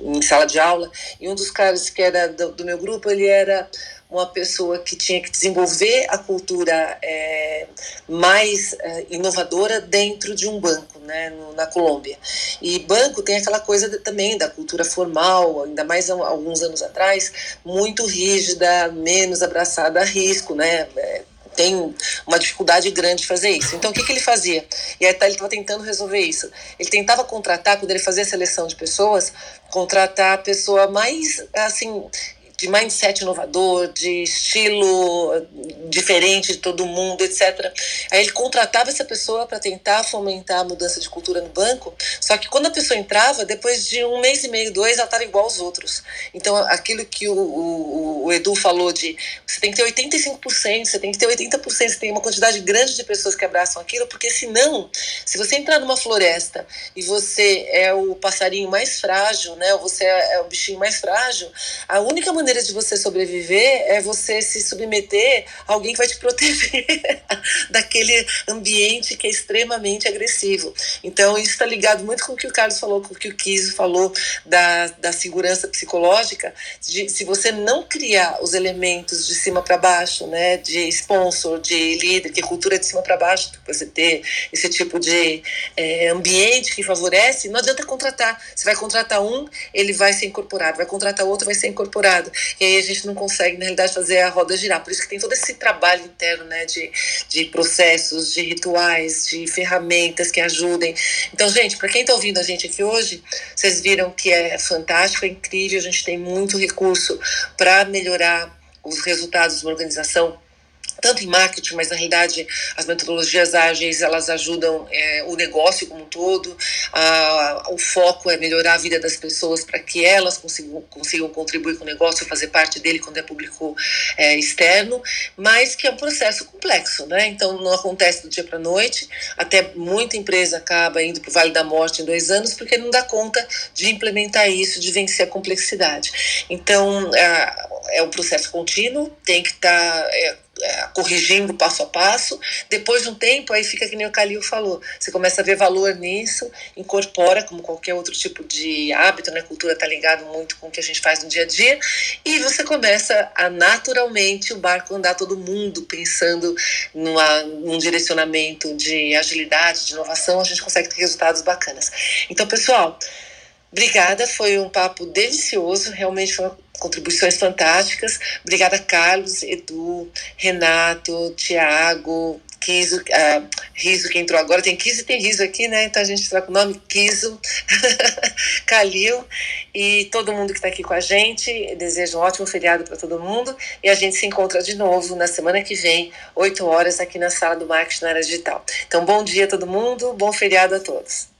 em, em sala de aula. E um dos caras que era do, do meu grupo, ele era uma pessoa que tinha que desenvolver a cultura é, mais é, inovadora dentro de um banco, né, no, na Colômbia. E banco tem aquela coisa de, também da cultura formal, ainda mais alguns anos atrás, muito rígida, menos abraçada a risco, né, é, tem uma dificuldade grande de fazer isso. Então, o que, que ele fazia? E aí tá, ele estava tentando resolver isso. Ele tentava contratar, quando ele fazia a seleção de pessoas, contratar a pessoa mais, assim, de mindset inovador, de estilo diferente de todo mundo, etc. Aí ele contratava essa pessoa para tentar fomentar a mudança de cultura no banco, só que quando a pessoa entrava, depois de um mês e meio, dois, ela estava igual aos outros. Então, aquilo que o, o, o, Edu falou de você tem que ter 85%, você tem que ter 80%, você tem uma quantidade grande de pessoas que abraçam aquilo, porque senão, se você entrar numa floresta e você é o passarinho mais frágil, né, ou você é, é o bichinho mais frágil, a única maneira maneira de você sobreviver é você se submeter a alguém que vai te proteger [laughs] daquele ambiente que é extremamente agressivo. Então, isso está ligado muito com o que o Carlos falou, com o que o Kiso falou da, da segurança psicológica. De, se você não criar os elementos de cima para baixo, né, de sponsor, de líder, que é cultura de cima para baixo, você ter esse tipo de é, ambiente que favorece, não adianta contratar. Você vai contratar um, ele vai ser incorporado, vai contratar outro, vai ser incorporado e aí a gente não consegue, na realidade, fazer a roda girar. Por isso que tem todo esse trabalho interno, né, de, de processos, de rituais, de ferramentas que ajudem. Então, gente, para quem está ouvindo a gente aqui hoje, vocês viram que é fantástico, é incrível, a gente tem muito recurso para melhorar os resultados de uma organização tanto em marketing, mas na realidade as metodologias ágeis elas ajudam é, o negócio como um todo. Ah, o foco é melhorar a vida das pessoas para que elas consigam, consigam contribuir com o negócio, fazer parte dele quando é público é, externo, mas que é um processo complexo, né? Então não acontece do dia para noite. Até muita empresa acaba indo para o Vale da Morte em dois anos porque não dá conta de implementar isso, de vencer a complexidade. Então é, é um processo contínuo, tem que estar tá, é, é, corrigindo passo a passo. Depois de um tempo, aí fica que nem o Calil falou. Você começa a ver valor nisso, incorpora como qualquer outro tipo de hábito, né? Cultura está ligado muito com o que a gente faz no dia a dia. E você começa a naturalmente o barco andar todo mundo pensando numa, num direcionamento de agilidade, de inovação, a gente consegue ter resultados bacanas. Então, pessoal, obrigada. Foi um papo delicioso. Realmente foi uma contribuições fantásticas. Obrigada, Carlos, Edu, Renato, Tiago, Kiso, uh, Riso que entrou agora. Tem Kiso e tem Riso aqui, né? Então a gente está com o nome Kiso, [laughs] Calil e todo mundo que está aqui com a gente. Desejo um ótimo feriado para todo mundo e a gente se encontra de novo na semana que vem, 8 horas, aqui na sala do Marketing na área digital. Então, bom dia a todo mundo, bom feriado a todos.